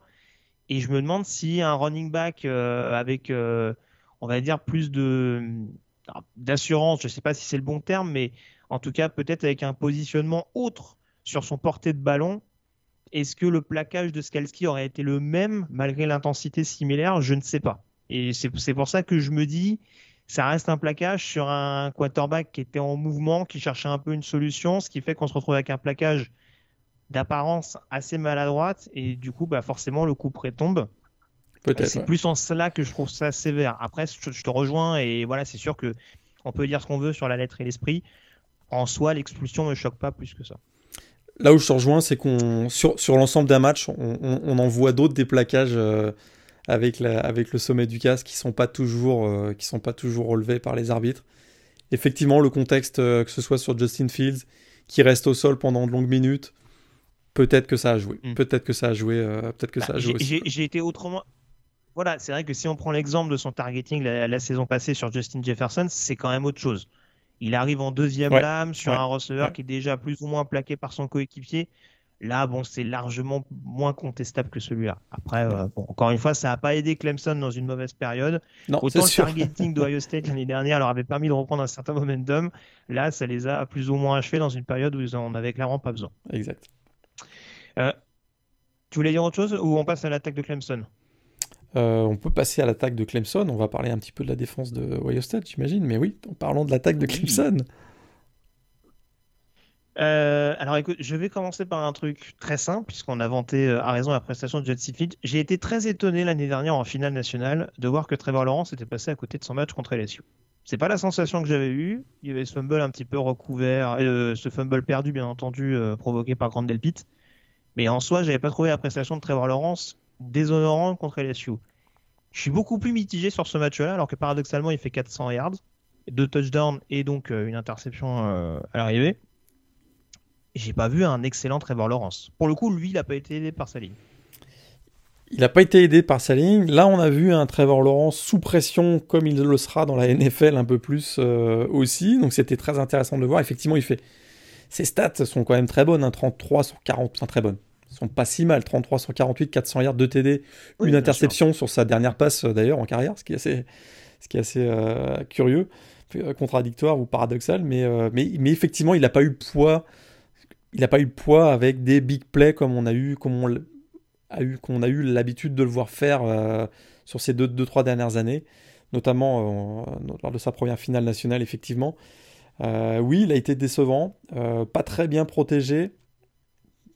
et je me demande si un running back euh, avec, euh, on va dire, plus de d'assurance, je ne sais pas si c'est le bon terme, mais en tout cas peut-être avec un positionnement autre sur son portée de ballon, est-ce que le plaquage de Skalski aurait été le même malgré l'intensité similaire? Je ne sais pas. Et c'est pour ça que je me dis, ça reste un plaquage sur un quarterback qui était en mouvement, qui cherchait un peu une solution, ce qui fait qu'on se retrouve avec un plaquage d'apparence assez maladroite et du coup bah forcément le coup près tombe. Peut-être. C'est plus en cela que je trouve ça sévère. Après, je, te rejoins et voilà, c'est sûr que on peut dire ce qu'on veut sur la lettre et l'esprit. En soi, l'expulsion ne choque pas plus que ça. Là où je te rejoins, c'est qu'on sur, sur l'ensemble d'un match, on, en voit d'autres des plaquages euh, avec, la, avec le sommet du casque qui sont pas toujours euh, qui sont pas toujours relevés par les arbitres. Effectivement, le contexte, euh, que ce soit sur Justin Fields, qui reste au sol pendant de longues minutes, peut-être que ça a joué. Hmm. Peut-être que ça a joué. Euh, peut-être que bah, ça a joué. J'ai été autrement. Voilà, c'est vrai que si on prend l'exemple de son targeting la, saison passée sur Justin Jefferson, c'est quand même autre chose. Il arrive en deuxième lame sur un receveur qui est déjà plus ou moins plaqué par son coéquipier. Là, bon, c'est largement moins contestable que celui-là. Après, euh, bon, encore une fois, ça n'a pas aidé Clemson dans une mauvaise période. Non, Autant le targeting d'Ohio State l'année dernière leur avait permis de reprendre un certain momentum. Là, ça les a plus ou moins achevés dans une période où ils en avaient clairement pas besoin. Exact. Euh, tu voulais dire autre chose ou on passe à l'attaque de Clemson euh, on peut passer à l'attaque de Clemson. On va parler un petit peu de la défense de Ohio State, j'imagine. Mais oui, en parlant de l'attaque de Clemson. Euh, alors écoute, je vais commencer par un truc très simple, puisqu'on a vanté à raison la prestation de Jesse Field. J'ai été très étonné l'année dernière en finale nationale de voir que Trevor Lawrence était passé à côté de son match contre LSU. C'est pas la sensation que j'avais eue. Il y avait ce fumble un petit peu recouvert, ce fumble perdu bien entendu provoqué par Grandel Pitt. Mais en soi, j'avais pas trouvé la prestation de Trevor Lawrence déshonorante contre LSU. Je suis beaucoup plus mitigé sur ce match-là, alors que paradoxalement, il fait 400 yards, deux touchdowns et donc euh, une interception euh, à l'arrivée. J'ai pas vu un excellent Trevor Lawrence. Pour le coup, lui, il n'a pas été aidé par sa ligne. Il n'a pas été aidé par sa ligne. Là, on a vu un Trevor Lawrence sous pression, comme il le sera dans la NFL un peu plus euh, aussi. Donc, c'était très intéressant de le voir. Effectivement, il fait. Ses stats sont quand même très bonnes. 33 hein. sur 40, enfin très bonnes. Ils sont pas si mal. 33 sur 48, 400 yards, 2 TD, une interception sur sa dernière passe euh, d'ailleurs en carrière, ce qui est assez, ce qui est assez euh, curieux, contradictoire ou paradoxal. Mais, mais, mais effectivement, il n'a pas eu poids. Il n'a pas eu poids avec des big plays comme on a eu, comme on, qu'on a eu l'habitude de le voir faire euh, sur ces deux, deux, trois dernières années, notamment euh, lors de sa première finale nationale, effectivement. Euh, oui, il a été décevant, pas très bien protégé,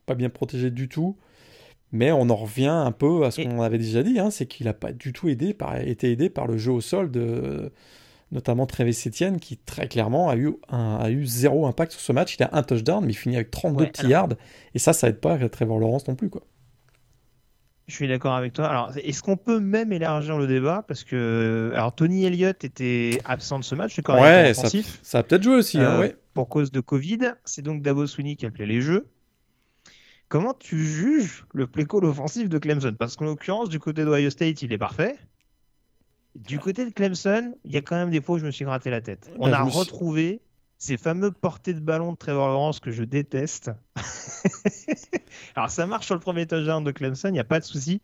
pas bien protégé du tout, mais on en revient un peu à ce qu'on avait déjà dit, hein, c'est qu'il n'a pas du tout aidé par, été aidé par le jeu au sol de notamment Travis Etienne, qui très clairement a eu, a eu zéro impact sur ce match. Il a un touchdown, mais il finit avec 32 petits yards. Et ça, ça aide pas à Trevor Lawrence non plus. Quoi. Je suis d'accord avec toi. Alors, est-ce qu'on peut même élargir le débat Parce que, alors, Tony Elliott était absent de ce match, le ouais, ça, ça, a peut-être joué aussi, hein, euh, pour cause de Covid. C'est donc Davo Sweeney qui appelait les jeux. Comment tu juges le play call offensif de Clemson? Parce qu'en l'occurrence, du côté d'Ohio State, il est parfait. Du côté de Clemson, il y a quand même des fois où je me suis gratté la tête. On bah, a retrouvé ces fameux portées de ballon de Trevor Lawrence que je déteste. Alors ça marche sur le premier touchdown de Clemson, il n'y a pas de souci.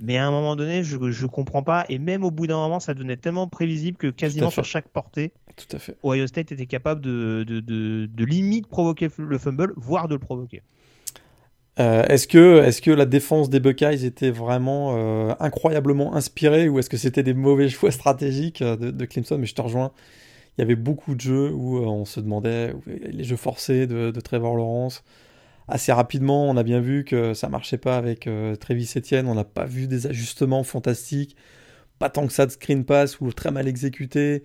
Mais à un moment donné, je ne comprends pas. Et même au bout d'un moment, ça devenait tellement prévisible que quasiment sur chaque portée, Tout à fait. Ohio State était capable de, de, de, limite provoquer le fumble, voire de le provoquer. Euh, est-ce que, est que la défense des Buckeyes était vraiment euh, incroyablement inspirée ou est-ce que c'était des mauvais choix stratégiques euh, de, de Clemson? Mais je te rejoins il y avait beaucoup de jeux où euh, on se demandait, les jeux forcés de, Trevor Lawrence. Assez rapidement, on a bien vu que ça marchait pas avec euh, Travis Etienne. On n'a pas vu des ajustements fantastiques. Pas tant que ça de screen pass ou très mal exécuté.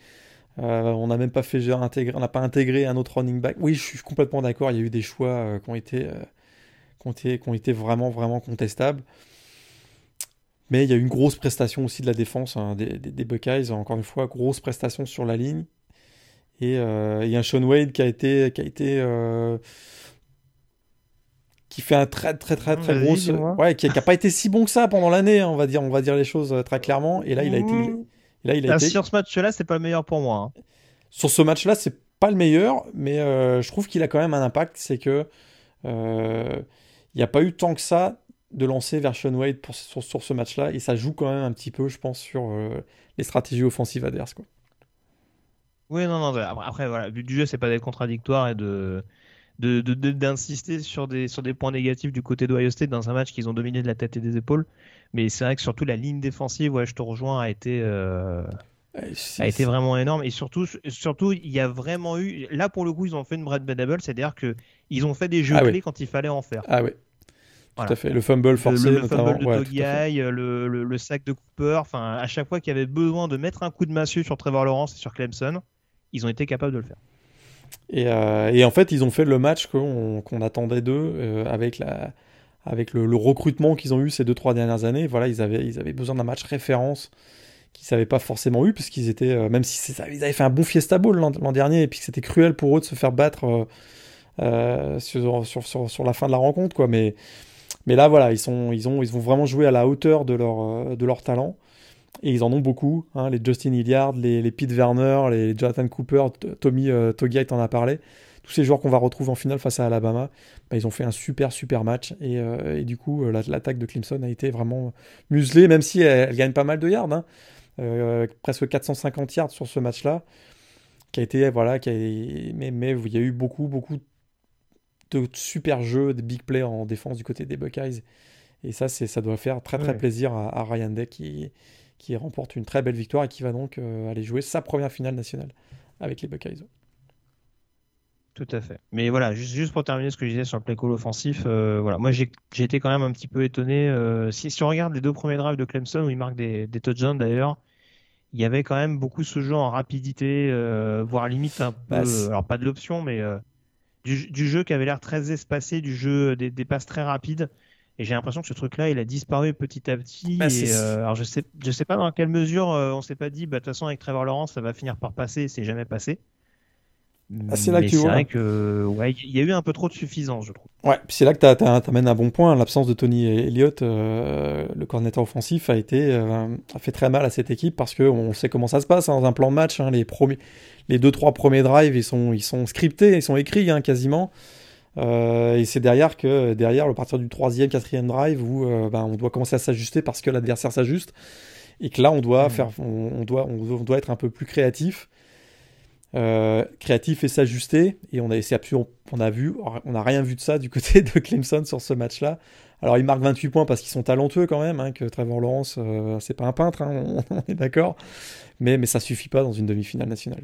Euh, on n'a même pas fait intégrer, on n'a pas intégré un autre running back. Oui, je suis complètement d'accord. Il y a eu des choix qui, ont été, qui, ont été, qui ont été vraiment, vraiment contestables. Mais il y a eu une grosse prestation aussi de la défense hein, des, Buckeyes. Encore une fois, grosse prestation sur la ligne. Et euh, il y a un Sean Wade qui a été, qui a été euh, qui fait un très très très très gros, ouais, qui, n'a pas été si bon que ça pendant l'année, hein, on va dire, on va dire les choses euh, très clairement. Et là, il a été, là, il a été... Sur ce match-là, c'est pas le meilleur pour moi. Hein. Sur ce match-là, c'est pas le meilleur, mais je trouve qu'il a quand même un impact. C'est que il n'y a pas eu tant que ça de lancer vers Sean Wade pour, sur, sur ce match-là, et ça joue quand même un petit peu, je pense, sur les stratégies offensives adverses. Quoi. Oui, non, non. Après, voilà, le but du jeu, c'est pas d'être contradictoire et de d'insister sur des, sur des points négatifs du côté d'Ohio State dans un match qu'ils ont dominé de la tête et des épaules. Mais c'est vrai que surtout la ligne défensive, ouais, je te rejoins, a été, euh, a été vraiment énorme. Et surtout, surtout, il y a vraiment eu. Là, pour le coup, ils ont fait une Brad Benable, c'est-à-dire qu'ils ont fait des jeux ah clés quand il fallait en faire. Ah oui. Tout à fait. Le fumble forcé, le, le fumble de ouais, le, le, sac de Cooper. Enfin, à chaque fois qu'il y avait besoin de mettre un coup de massue sur Trevor Lawrence et sur Clemson, ils ont été capables de le faire. Et, euh, et en fait, ils ont fait le match qu'on attendait d'eux euh, avec, le, recrutement qu'ils ont eu ces deux trois dernières années. Voilà, ils avaient, besoin d'un match référence qu'ils n'avaient pas forcément eu, puisqu'ils étaient, euh, même si ils avaient fait un bon Fiesta Bowl l'an dernier, et puis que c'était cruel pour eux de se faire battre sur, la fin de la rencontre, quoi. Mais, là, voilà, ils, ont, vont vraiment jouer à la hauteur de leur talent. Et ils en ont beaucoup, hein, les Justin Hilliard, les, les, Pete Werner, les Jonathan Cooper, Tommy euh, Togiait en a parlé. Tous ces joueurs qu'on va retrouver en finale face à Alabama, bah, ils ont fait un super super match. Et, euh, et du coup, euh, l'attaque de Clemson a été vraiment muselée, même si elle, gagne pas mal de yards. Hein. Euh, presque 450 yards sur ce match-là. Qui a été, voilà, qui a, mais, mais il y a eu beaucoup, beaucoup de super jeux, de big plays en défense du côté des Buckeyes. Et ça, ça doit faire très très plaisir à, à Ryan Day qui, qui remporte une très belle victoire et qui va donc euh, aller jouer sa première finale nationale avec les Buckeyes. Tout à fait. Mais voilà, juste, juste pour terminer ce que je disais sur le play call offensif, euh, voilà, moi j'ai été quand même un petit peu étonné. Euh, si, si, on regarde les deux premiers drives de Clemson où il marque des, des touchdowns d'ailleurs, il y avait quand même beaucoup ce jeu en rapidité, voire limite un peu, bah, alors pas de l'option, mais du, du, jeu qui avait l'air très espacé, du jeu des, des passes très rapides. Et j'ai l'impression que ce truc-là, il a disparu petit à petit. Bah, et, euh, alors je sais, je sais pas dans quelle mesure euh, on s'est pas dit, bah de toute façon avec Trevor Lawrence, ça va finir par passer. C'est jamais passé. Ah, c'est là que tu c'est vois. vrai que ouais, il y a eu un peu trop de suffisance, je trouve. Ouais, puis c'est là que tu amènes un bon point. L'absence de Tony Elliott, euh, le coordinateur offensif, a été euh, a fait très mal à cette équipe parce que on sait comment ça se passe hein, dans un plan de match. hein, les premiers, les deux trois premiers drives, ils sont ils sont scriptés, ils sont écrits hein, quasiment. Euh, et c'est derrière que derrière, à partir du troisième, quatrième drive, où euh, ben, on doit commencer à s'ajuster parce que l'adversaire s'ajuste et que là on doit Mhm. faire, on, on doit on, doit être un peu plus créatif. Euh, créatif et s'ajuster et on a absolument on a vu on n'a rien vu de ça du côté de Clemson sur ce match-là. Alors ils marquent 28 points parce qu'ils sont talentueux quand même, hein, que Trevor Lawrence euh, c'est pas un peintre, hein, on, on est d'accord, mais mais ça suffit pas dans une demi-finale nationale.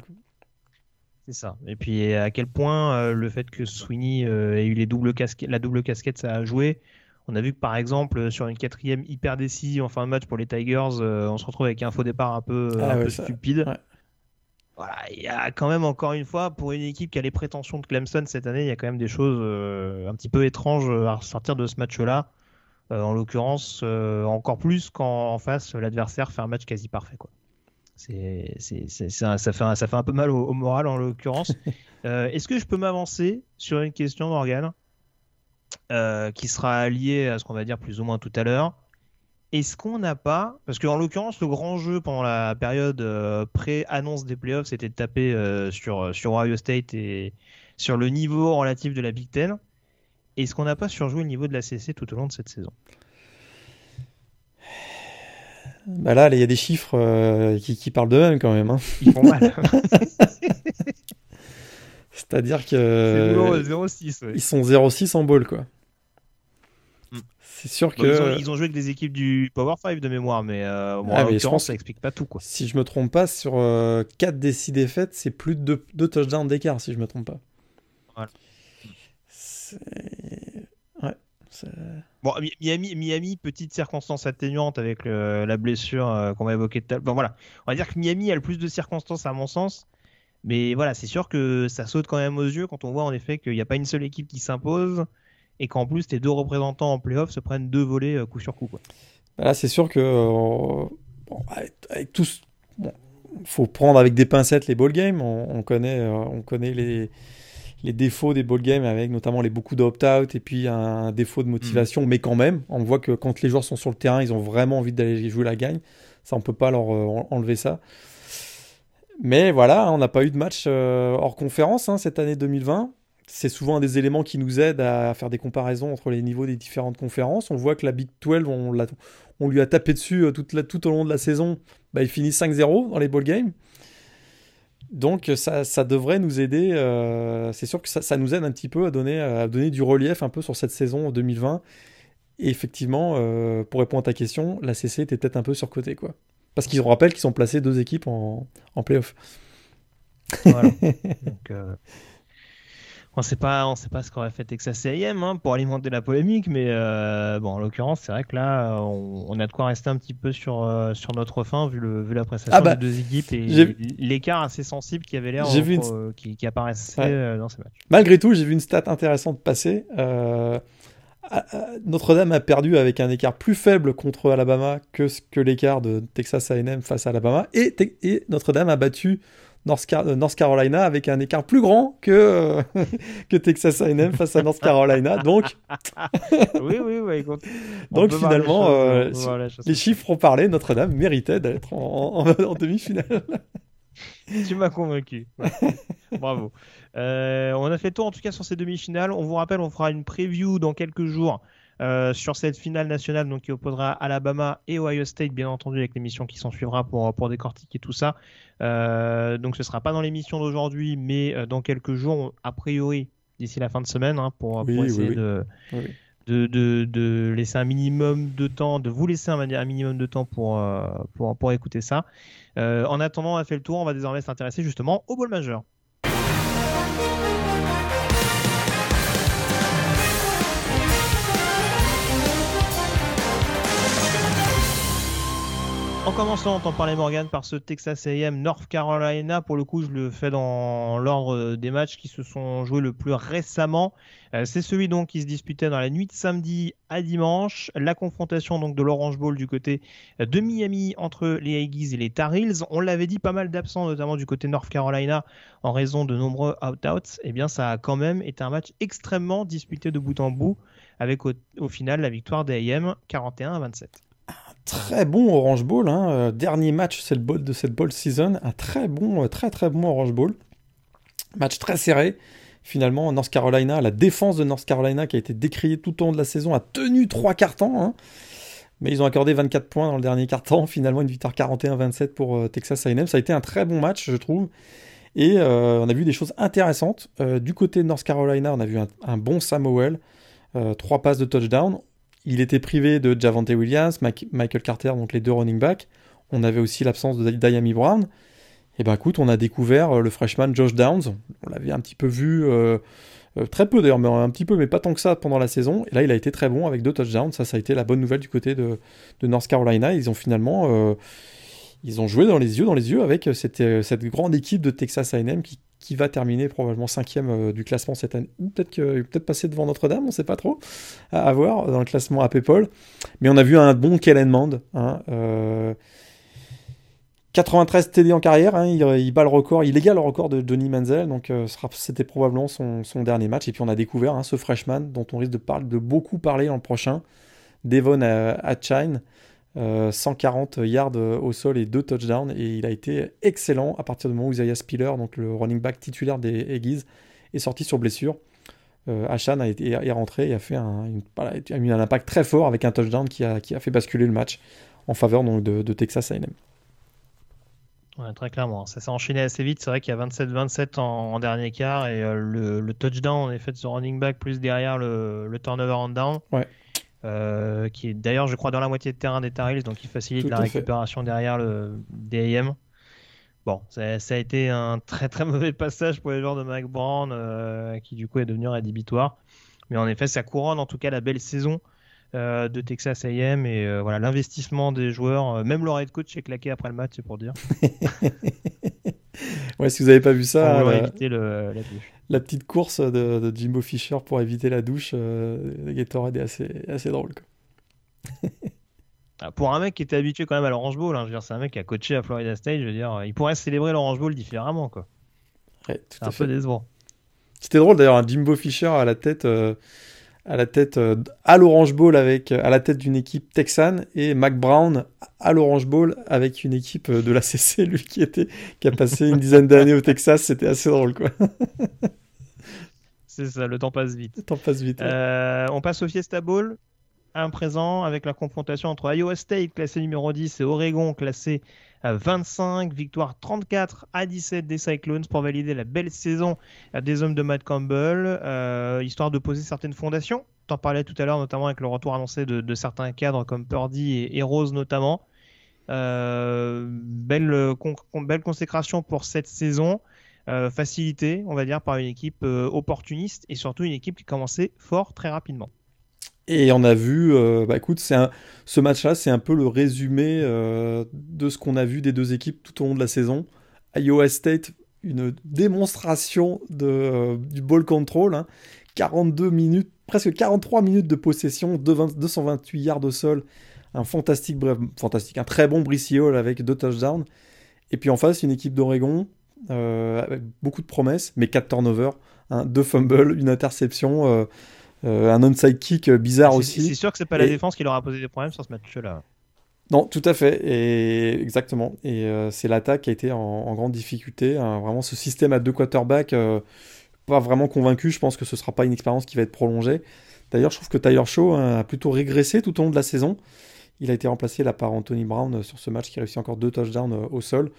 C'est ça. Et puis à quel point euh, le fait que Sweeney euh, ait eu les doubles la double casquette, ça a joué. On a vu que par exemple sur une quatrième hyper décisive en fin de match pour les Tigers, euh, on se retrouve avec un faux départ un peu, Ah un ouais, peu ça- stupide. ouais. Voilà, il y a quand même encore une fois pour une équipe qui a les prétentions de Clemson cette année, il y a quand même des choses euh, un petit peu étranges à sortir de ce match-là. Euh, en l'occurrence, euh, encore plus quand en face l'adversaire fait un match quasi parfait. Quoi. C'est, c'est, c'est- ça, fait un, ça fait un peu mal au, au moral en l'occurrence. Euh, est-ce que je peux m'avancer sur une question Morgan euh, qui sera liée à ce qu'on va dire plus ou moins tout à l'heure? Est-ce qu'on n'a pas, parce qu'en l'occurrence le grand jeu pendant la période euh, pré-annonce des playoffs, c'était de taper euh, sur, sur Ohio State et sur le niveau relatif de la Big Ten. Est-ce qu'on n'a pas surjoué le niveau de la CC tout au long de cette saison? Bah là il y a des chiffres euh, qui, qui parlent d'eux-mêmes quand même. hein. Ils font mal. C'est-à-dire C'est que douloureux, 0-6. ouais. ils sont 0-6 en ball quoi. Mm. C'est sûr Bon, que ils, ont, ils ont joué avec des équipes du Power 5 de mémoire, mais, euh, bon, Ah, en mais je l'occurrence, pense- ça explique pas tout. Quoi. si je me trompe pas sur 4 des 6 défaites, c'est plus de 2 touchdowns d'écart si je me trompe pas. Voilà. C'est- Bon, Mi- Miami, Miami, petite circonstance atténuante avec le- la blessure euh, qu'on va évoquer tout à l'heure. Bon, voilà. On va dire que Miami a le plus de circonstances à mon sens. Mais voilà, c'est sûr que ça saute quand même aux yeux quand on voit en effet qu'il n'y a pas une seule équipe qui s'impose et qu'en plus tes deux représentants en playoff se prennent deux volets euh, coup sur coup. Quoi. Bah Là, c'est sûr que euh, bon, avec, avec tous, bon, faut prendre avec des pincettes les ball games. On, on connaît, euh, on connaît les, les défauts des ball games avec notamment les beaucoup d'opt-out et puis un défaut de motivation. Mais quand même, on voit que quand les joueurs sont sur le terrain, ils ont vraiment envie d'aller jouer la gagne. Ça, on peut pas leur euh, enlever ça. Mais voilà, on n'a pas eu de match euh, hors conférence hein, cette année 2020. C'est souvent un des éléments qui nous aide à faire des comparaisons entre les niveaux des différentes conférences. On voit que la Big 12, on, lui a tapé dessus euh, toute la- tout au long de la saison. Bah, il finit 5-0 dans les ball games. Donc ça, ça devrait nous aider. euh, c'est sûr que ça, ça nous aide un petit peu à donner, à donner du relief un peu sur cette saison 2020. Et effectivement, euh, pour répondre à ta question, la CC était peut-être un peu surcotée. Quoi. Parce qu'ils rappellent qu'ils ont placé deux équipes en, en playoff. Voilà. Donc, euh, on sait pas, on sait pas ce qu'aurait fait Texas A&M hein, pour alimenter la polémique, mais euh, bon, en l'occurrence, c'est vrai que là, on, on a de quoi rester un petit peu sur euh, sur notre fin vu le vu la prestation Ah bah, des deux équipes et l'écart assez sensible qui avait l'air entre, euh, qui, qui apparaissait Ouais. euh, dans ces matchs. Malgré tout, j'ai vu une stat intéressante passer. Notre-Dame a perdu avec un écart plus faible contre Alabama que, ce- que l'écart de Texas A&M face à Alabama. Et Notre-Dame a battu North, Car- euh, North Carolina avec un écart plus grand que, euh, que Texas A&M face à North Carolina. Donc, oui, oui, oui. écoute, on donc les finalement, choses, euh, les chiffres ont parlé. Notre-Dame méritait d'être en, en- en demi-finale. Tu m'as convaincu. Ouais. Bravo. Euh, on a fait le tour en tout cas sur ces demi-finales. On vous rappelle, on fera une preview dans quelques jours euh, sur cette finale nationale donc, qui opposera Alabama et Ohio State, bien entendu, avec l'émission qui s'en suivra pour, pour décortiquer tout ça. Euh, donc ce sera pas dans l'émission d'aujourd'hui, mais euh, dans quelques jours, a priori, d'ici la fin de semaine, hein, pour, Oui, pour oui, essayer oui. de. Oui. De, de, de laisser un minimum de temps, de vous laisser un, un minimum de temps pour, pour, pour écouter ça. Euh, en attendant, on a fait le tour, on va désormais s'intéresser justement au ball majeur. En commençant, on t'en parlait Morgan par ce Texas A&M North Carolina. Pour le coup, je le fais dans l'ordre des matchs qui se sont joués le plus récemment. Euh, c'est celui donc qui se disputait dans la nuit de samedi à dimanche. La confrontation donc de l'Orange Bowl du côté de Miami entre les Aggies et les Tar Heels. On l'avait dit, pas mal d'absents, notamment du côté North Carolina, en raison de nombreux out-outs. Eh bien, ça a quand même été un match extrêmement disputé de bout en bout, avec au, au final la victoire des AM 41 à 27 très bon Orange Bowl. Hein. Euh, dernier match de cette bowl season. Un très bon, euh, très très bon Orange Bowl. Match très serré. Finalement, North Carolina, la défense de North Carolina qui a été décriée tout au long de la saison, a tenu trois quarts temps. Hein. Mais ils ont accordé 24 points dans le dernier quart temps. Finalement, une victoire 41-27 pour euh, Texas A&M. Ça a été un très bon match, je trouve. Et on a vu des choses intéressantes. du côté de North Carolina, on a vu un, un bon Samuel. trois passes de touchdown. Il était privé de Javante Williams, Michael Carter, donc les deux running backs. On avait aussi l'absence de Diami Brown. Et ben écoute, on a découvert euh, le freshman Josh Downs. On l'avait un petit peu vu, euh, euh, très peu d'ailleurs, mais un petit peu, mais pas tant que ça pendant la saison. Et là, il a été très bon avec deux touchdowns. Ça, ça a été la bonne nouvelle du côté de, North Carolina. Ils ont finalement, ils ont joué dans les yeux, dans les yeux avec cette, cette grande équipe de Texas A&M qui, qui va terminer probablement cinquième euh, du classement cette année, peut-être peut-être passer devant Notre-Dame, on ne sait pas trop, à, voir dans le classement à Paypal. Mais on a vu un bon Kellen Mond. Hein, 93 euh, TD en carrière, hein, il, bat le record, il égale le record de Johnny Manziel, donc euh, c'était probablement son, dernier match. Et puis on a découvert hein, ce freshman dont on risque de, parler, de beaucoup parler l'an prochain, Devon Hatchine. 140 euh, yards euh, au sol et deux touchdowns. Et il a été excellent à partir du moment où Isaiah Spiller, donc le running back titulaire des Aggies, est sorti sur blessure. Euh, Ashan a été, est rentré et a fait un, a eu un impact très fort avec un touchdown qui a, qui a fait basculer le match en faveur donc, de, Texas AM. Ouais, très clairement, ça s'est enchaîné assez vite. C'est vrai qu'il y a 27-27 en, dernier quart et le, touchdown en effet de ce running back plus derrière le, le turnover en down. Ouais. Euh, qui est d'ailleurs, je crois, dans la moitié de terrain des Tar donc il facilite la récupération derrière le DAM. Bon, ça, a été un très très mauvais passage pour les joueurs de Mike Brown, euh, qui du coup est devenu rédhibitoire. Mais en effet, ça couronne en tout cas la belle saison euh, de Texas A&M et voilà l'investissement des joueurs. même leur head coach est claqué après le match, c'est pour dire. ouais, si vous n'avez pas vu ça, éviter le, la la petite course de, Jimbo Fisher pour éviter la douche euh, de Gatorade est assez, assez drôle. Ah, pour un mec qui était habitué quand même à l'Orange Bowl, hein, je veux dire, c'est un mec qui a coaché à Florida State, je veux dire, il pourrait célébrer l'Orange Bowl différemment, quoi. Ouais, c'est un peu décevant. C'était drôle d'ailleurs, un Jimbo Fisher à la tête. Euh, à la tête euh, à l'Orange Bowl avec à la tête d'une équipe texane et Mac Brown à l'Orange Bowl avec une équipe euh, de la CC lui qui était qui a passé une dizaine d'années au Texas. C'était assez drôle quoi. C'est ça le temps passe vite. Le temps passe vite euh, on passe au Fiesta Bowl. Un présent avec la confrontation entre Iowa State classé numéro 10 et Oregon classé 25, victoire 34 à 17 des Cyclones pour valider la belle saison des hommes de Matt Campbell, euh, histoire de poser certaines fondations. T'en parlais tout à l'heure, notamment avec le retour annoncé de, certains cadres comme Purdy et, Rose notamment. Euh, belle, consécration pour cette saison. Euh, facilitée, on va dire, par une équipe opportuniste et surtout une équipe qui commençait fort très rapidement. Et on a vu, euh, bah écoute, c'est ce match-là, c'est un peu le résumé euh, de ce qu'on a vu des deux équipes tout au long de la saison. Iowa State, une démonstration de, euh, du ball control. 42 hein. minutes, presque 43 minutes de possession, 228 yards au sol. Un fantastique, bref, fantastique, un très bon Hall avec deux touchdowns. Et puis en face, une équipe d'Oregon avec beaucoup de promesses, mais 4 turnovers, hein, deux fumbles, une interception. Euh, un onside kick euh, bizarre aussi. C'est sûr que c'est pas la défense qui leur a posé des problèmes sur ce match-là. Non, tout à fait, et exactement. Et euh, c'est l'attaque qui a été en, grande difficulté. Hein. Vraiment, ce système à deux quarterbacks, pas vraiment convaincu. Je pense que ce sera pas une expérience qui va être prolongée. D'ailleurs, je trouve que Tyler Shaw hein, a plutôt régressé tout au long de la saison. Il a été remplacé là par Anthony Brown sur ce match qui a réussi encore deux touchdowns au sol.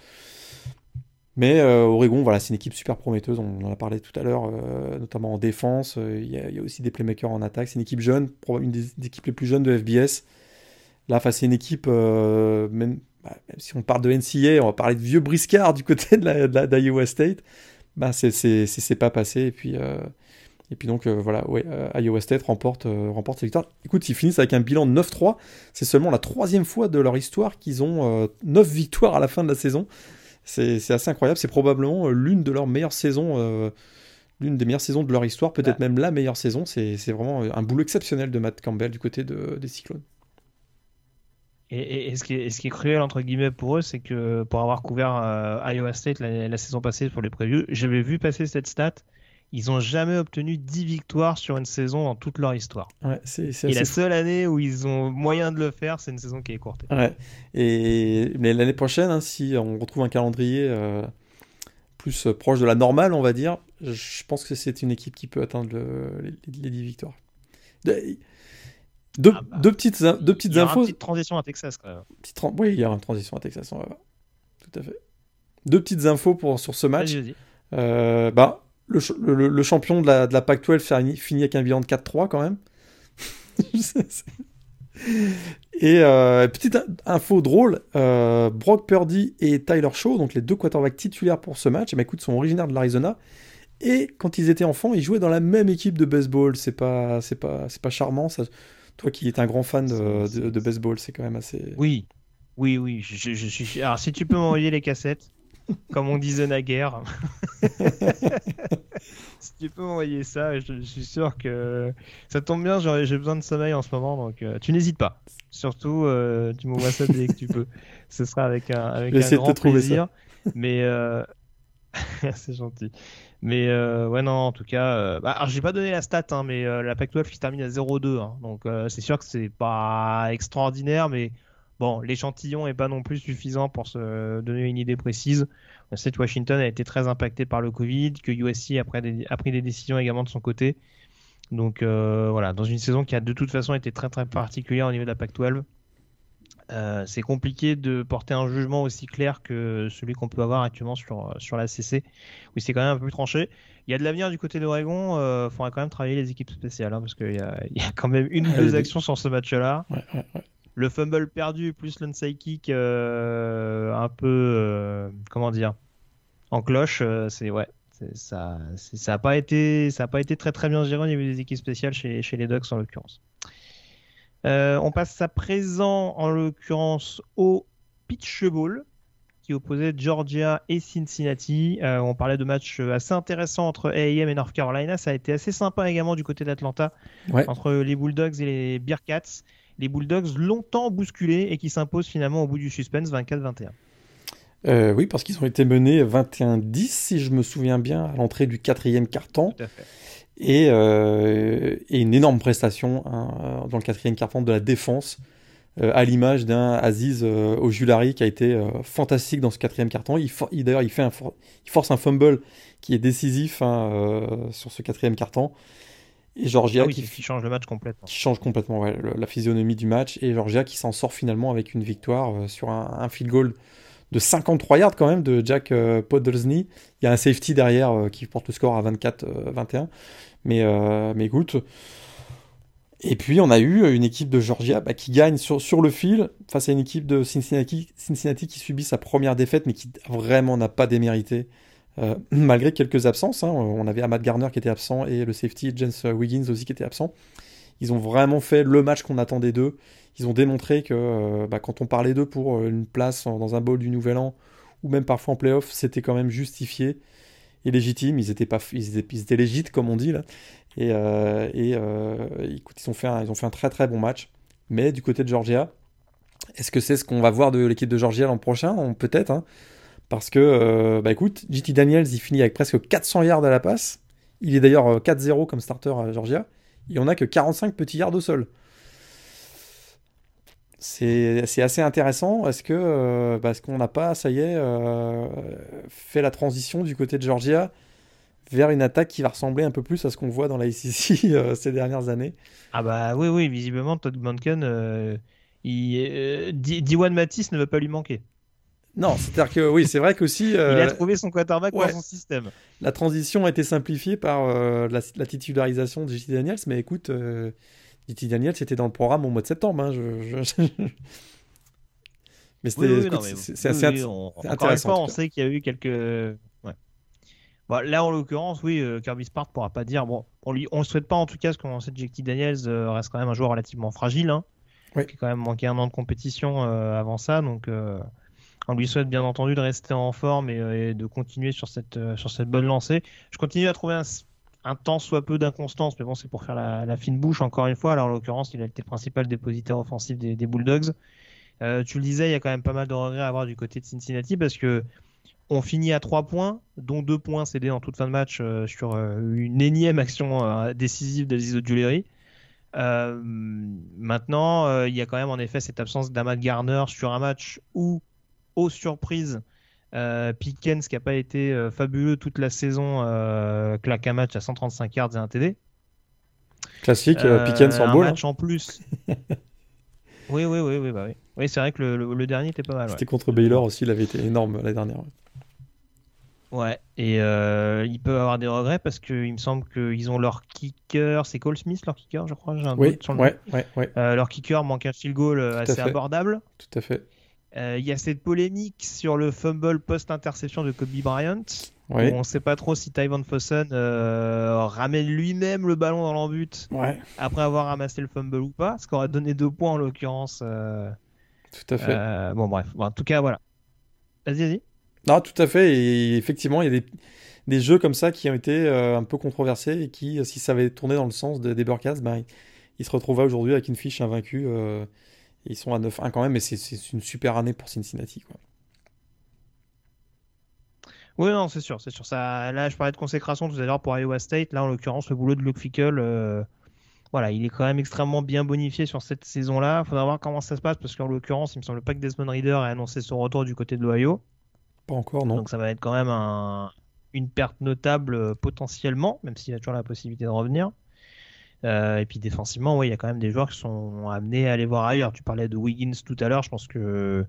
Mais euh, Oregon, voilà, c'est une équipe super prometteuse, on en a parlé tout à l'heure, euh, notamment en défense. Euh, il y, a aussi des playmakers en attaque. C'est une équipe jeune, une des, équipes les plus jeunes de FBS. Là, c'est une équipe, bah, même, si on parle de NCA, on va parler de vieux briscard du côté de la, State. Bah, c'est pas passé. Et puis, Et puis donc voilà, Iowa State remporte, remporte cette victoire. Écoute, ils finissent avec un bilan de 9-3. C'est seulement la troisième fois de leur histoire qu'ils ont 9 victoires à la fin de la saison. C'est assez incroyable. C'est probablement l'une de leurs meilleures saisons l'une des meilleures saisons de leur histoire, peut-être même la meilleure saison. C'est vraiment un boulot exceptionnel de Matt Campbell du côté des Cyclones. Et, ce, qui est, ce, qui est, cruel entre guillemets pour eux, c'est que pour avoir couvert euh, Iowa State la, saison passée pour les previews, j'avais vu passer cette stat. Ils n'ont jamais obtenu 10 victoires sur une saison dans toute leur histoire. Ouais, et la seule année où ils ont moyen de le faire, c'est une saison qui est courte. Ouais. Et mais l'année prochaine, hein, si on retrouve un calendrier euh, plus proche de la normale, on va dire, je pense que c'est une équipe qui peut atteindre les, 10 victoires. Deux, ah bah, deux, petites, deux petites il y infos. Une petite transition à Texas, quand même. Oui, il y a une transition à Texas, on va voir. Tout à fait. Deux petites infos pour, sur ce match. Euh, bah, le, le, le, champion de la, de la Pac-12 finit avec un bilan de 4-3 quand même. et euh, petite info drôle, euh, Brock Purdy et Tyler Shaw, donc les deux quarterbacks titulaires pour ce match, et eh ben, écoute, sont originaires de l'Arizona. Et quand ils étaient enfants, ils jouaient dans la même équipe de baseball. C'est pas, c'est pas, c'est pas charmant. Ça, toi qui es un grand fan de, baseball, c'est quand même assez. Oui, oui, oui. Je, suis. Alors, si tu peux m'envoyer les cassettes, comme on disait naguère. si tu peux m'envoyer ça, je, suis sûr que ça tombe bien. J'ai besoin de sommeil en ce moment, donc euh, tu n'hésites pas. Surtout, euh, tu m'envoies ça dès que tu peux. Ce sera avec un, avec un grand plaisir. Mais euh... c'est gentil. Mais ouais, non, en tout cas, bah, alors j'ai pas donné la stat, hein, mais la Pac-12 qui se termine à 0-2. Hein, donc c'est sûr que c'est pas extraordinaire, mais bon, l'échantillon est pas non plus suffisant pour se donner une idée précise. On sait que Washington a été très impacté par le Covid, que USC a pris des, a pris des décisions également de son côté. Donc voilà, dans une saison qui a de toute façon été très très particulière au niveau de la Pac-12. Euh, c'est compliqué de porter un jugement aussi clair que celui qu'on peut avoir actuellement sur, sur la CC, Oui, c'est quand même un peu plus tranché. Il y a de l'avenir du côté d'Oregon, il euh, faudra quand même travailler les équipes spéciales, hein, parce qu'il y, y, a quand même une ou deux actions sur ce match-là. Le fumble perdu plus l'onside kick euh, un peu, comment dire, en cloche, c'est ouais, ça, ça a pas été, ça a pas été très très bien géré au niveau des équipes spéciales chez, chez les Ducks en l'occurrence. Euh, on passe à présent, en l'occurrence, au Pitch Bowl, qui opposait Georgia et Cincinnati. Euh, on parlait de matchs assez intéressants entre A&M et North Carolina. Ça a été assez sympa également du côté d'Atlanta, entre les Bulldogs et les Bearcats. Les Bulldogs longtemps bousculés et qui s'imposent finalement au bout du suspense 24-21. Euh, oui, parce qu'ils ont été menés 21-10, si je me souviens bien, à l'entrée du quatrième quart-temps. Tout à fait. Euh, et, une énorme prestation hein, dans le quatrième quart-temps de la défense, euh, à l'image d'un Aziz euh, Ojulari qui a été fantastique dans ce quatrième quart-temps. Il, D'ailleurs, il, fait un il force un fumble qui est décisif hein, sur ce quatrième quart-temps. Et Georgia ah qui, change le match complètement. Qui change complètement la physionomie du match. Et Georgia qui s'en sort finalement avec une victoire sur un, field goal de 53 yards quand même de Jack Podolzny. Il y a un safety derrière qui porte le score à 24-21. Mais, euh, mais écoute. Et puis on a eu une équipe de Georgia bah, qui gagne sur, sur le fil face à une équipe de Cincinnati, Cincinnati qui subit sa première défaite mais qui vraiment n'a pas démérité euh, malgré quelques absences. Hein. On avait Ahmad Garner qui était absent et le safety James Wiggins aussi qui était absent. Ils ont vraiment fait le match qu'on attendait d'eux. Ils ont démontré que euh, bah, quand on parlait d'eux pour une place dans un bowl du Nouvel An ou même parfois en playoff, c'était quand même justifié et légitime. Ils étaient pas, ils étaient, légites comme on dit là. Et, euh, et euh, écoute, ils ont fait un, ils ont fait un très très bon match. Mais du côté de Georgia, est-ce que c'est ce qu'on va voir de l'équipe de Georgia l'an prochain? Peut-être. Hein. Parce que, euh, bah écoute, JT Daniels, il finit avec presque 400 yards à la passe. Il est d'ailleurs 4-0 comme starter à Georgia. Il n'y en a que 45 petits yards au sol c'est assez intéressant. Est-ce euh, parce qu'on n'a pas, ça y est, euh, fait la transition du côté de Georgia vers une attaque qui va ressembler un peu plus à ce qu'on voit dans la euh, ces dernières années? Ah bah oui, oui, visiblement Todd Monken, Diwan Matisse ne va pas lui manquer. Non, c'est-à-dire que oui, c'est vrai qu'aussi. Il a trouvé son quarterback dans son système. La transition a été simplifiée par la, la, titularisation de JT Daniels, mais écoute, Titi Daniel, c'était dans le programme au mois de septembre. Hein, mais c'était, c'est assez intéressant. Encore une fois, on sait qu'il y a eu quelques. Bon, là, en l'occurrence, oui, Kirby Smart pourra pas dire. Bon, on lui, on souhaite pas en tout cas, parce qu'on sait que JT Daniels reste quand même un joueur relativement fragile, hein, Oui. qui a quand même manqué un an de compétition avant ça, donc on lui souhaite bien entendu de rester en forme et, et de continuer sur cette, sur cette bonne lancée. Je continue à trouver un, temps soit peu d'inconstance, mais bon, c'est pour faire la, fine bouche encore une fois. Alors, en l'occurrence, il a été principal dépositaire offensif des, Bulldogs. Euh, tu le disais, il y a quand même pas mal de regrets à avoir du côté de Cincinnati parce que on finit à 3 points, dont 2 points cédés en toute fin de match euh, sur euh, une énième action euh, décisive d'Aziz Juleri. maintenant, il y a quand même en effet cette absence d'Amad Garner sur un match où, aux surprises, euh, Pickens qui n'a pas été euh, fabuleux toute la saison, euh, claque un match à 135 yards et un TD. Classique, Pickens en un ball. match en plus. oui, oui, oui, oui, bah oui. Oui, c'est vrai que le, le, le dernier était pas mal. C'était ouais. contre Baylor aussi, il avait été énorme la dernière. Ouais, et euh, ils peuvent avoir des regrets parce qu'il me semble qu'ils ont leur kicker, c'est Cole Smith leur kicker, je crois. J'ai un Oui, doute sur le ouais, ouais, ouais, Euh, leur kicker manque un field goal euh, assez abordable. tout à fait. Euh, Il y a cette polémique sur le fumble post-interception de Kobe Bryant. Oui, où on ne sait pas trop si Tyvan Fossen euh, ramène lui-même le ballon dans l'embut ouais, après avoir ramassé le fumble ou pas, ce qui aurait donné deux points en l'occurrence. euh, tout à fait. euh, bon, bref. Bon, en tout cas, voilà. Vas-y, vas-y. Non, tout à fait. Et effectivement, il y a des, des jeux comme ça qui ont été un peu controversés et qui, si ça avait tourné dans le sens de- des Burkats, ben, ils se retrouvaient aujourd'hui avec une fiche invaincue. Ils sont à 9-1 quand même, mais c'est- une super année pour Cincinnati. Quoi. Oui, non, c'est sûr, c'est sûr. Ça, là, je parlais de consécration tout à l'heure pour Iowa State. Là, en l'occurrence, le boulot de Luke Fickle, euh, voilà, il est quand même extrêmement bien bonifié sur cette saison-là. Il faudra voir comment ça se passe parce qu'en l'occurrence, il me semble pas que Desmond Reader ait annoncé son retour du côté de l'Ohio. Pas encore, non. Donc ça va être quand même un- une perte notable euh, potentiellement, même s'il y a toujours la possibilité de revenir. Euh, et puis défensivement, oui, il y a quand même des joueurs qui sont amenés à aller voir ailleurs. Tu parlais de Wiggins tout à l'heure, je pense que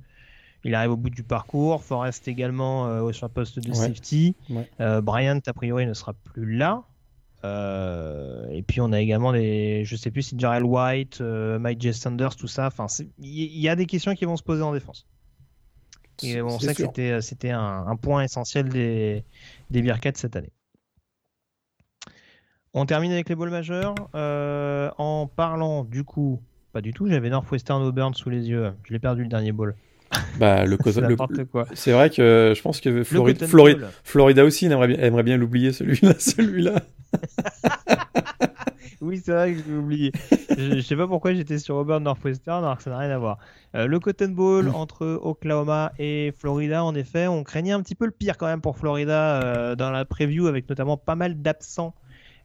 il arrive au bout du parcours. Forrest également euh, sur le poste de Ouais. safety. Ouais. Euh, Bryant, a priori, ne sera plus là. Et puis on a également des, je sais plus si Jarrell White, Mike J. Sanders, tout ça. Enfin, il y, a des questions qui vont se poser en défense. Et on sait que sûr. c'était, c'était un, un point essentiel des, des Bearcats cette année. On termine avec les balls majeurs. euh, en parlant du coup, pas du tout, j'avais Northwestern Auburn sous les yeux. Je l'ai perdu le dernier ball. Bah, le, C'est le- quoi. c'est vrai que je pense que Bowl. Florida aussi aimerait bien, aimerait bien l'oublier, celui-là. Celui-là. Oui, c'est vrai que je l'ai oublié. je, je sais pas pourquoi j'étais sur Auburn Northwestern alors que ça n'a rien à voir. Euh, le Cotton Bowl entre Oklahoma et Florida, en effet, on craignait un petit peu le pire quand même pour Florida euh, dans la preview avec notamment pas mal d'absents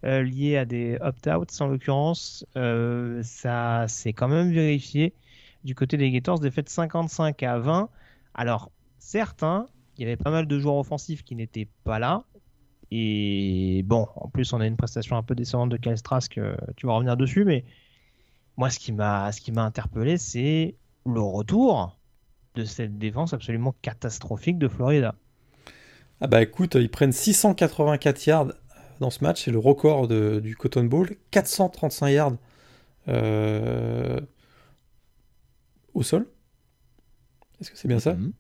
euh, liés à des opt-outs en l'occurrence. Euh, ça s'est quand même vérifié du côté des Gators, défaite 55 à 20. Alors, certains, il y avait pas mal de joueurs offensifs qui n'étaient pas là. Et bon, en plus, on a une prestation un peu décevante de Kyle Trask, euh, tu vas revenir dessus, mais moi, ce qui m'a, ce qui m'a interpellé, c'est le retour de cette défense absolument catastrophique de Florida. Ah bah écoute, ils prennent 684 yards dans ce match, c'est le record de- du Cotton Bowl. 435 yards euh, au sol. Est-ce que c'est bien ça Mhm.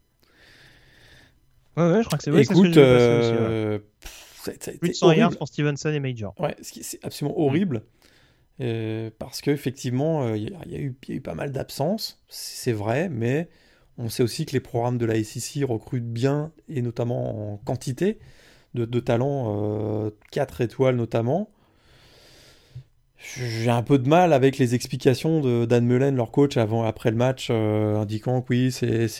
Ouais, ouais, je crois que c'est vrai. Écoute, ce aussi, ouais. euh, pff, ça, ça a été plus de 100 yards horrible. pour Stevenson et Major. Ouais, c'est absolument horrible. euh, parce qu'effectivement, euh, il y, y a eu pas mal d'absences, c'est vrai, mais on sait aussi que les programmes de la SEC recrutent bien, et notamment en quantité de, de talents, 4 étoiles notamment. J'ai un peu de mal avec les explications de Dan Mullen, leur coach, avant, après le match, euh, indiquant que oui, c'est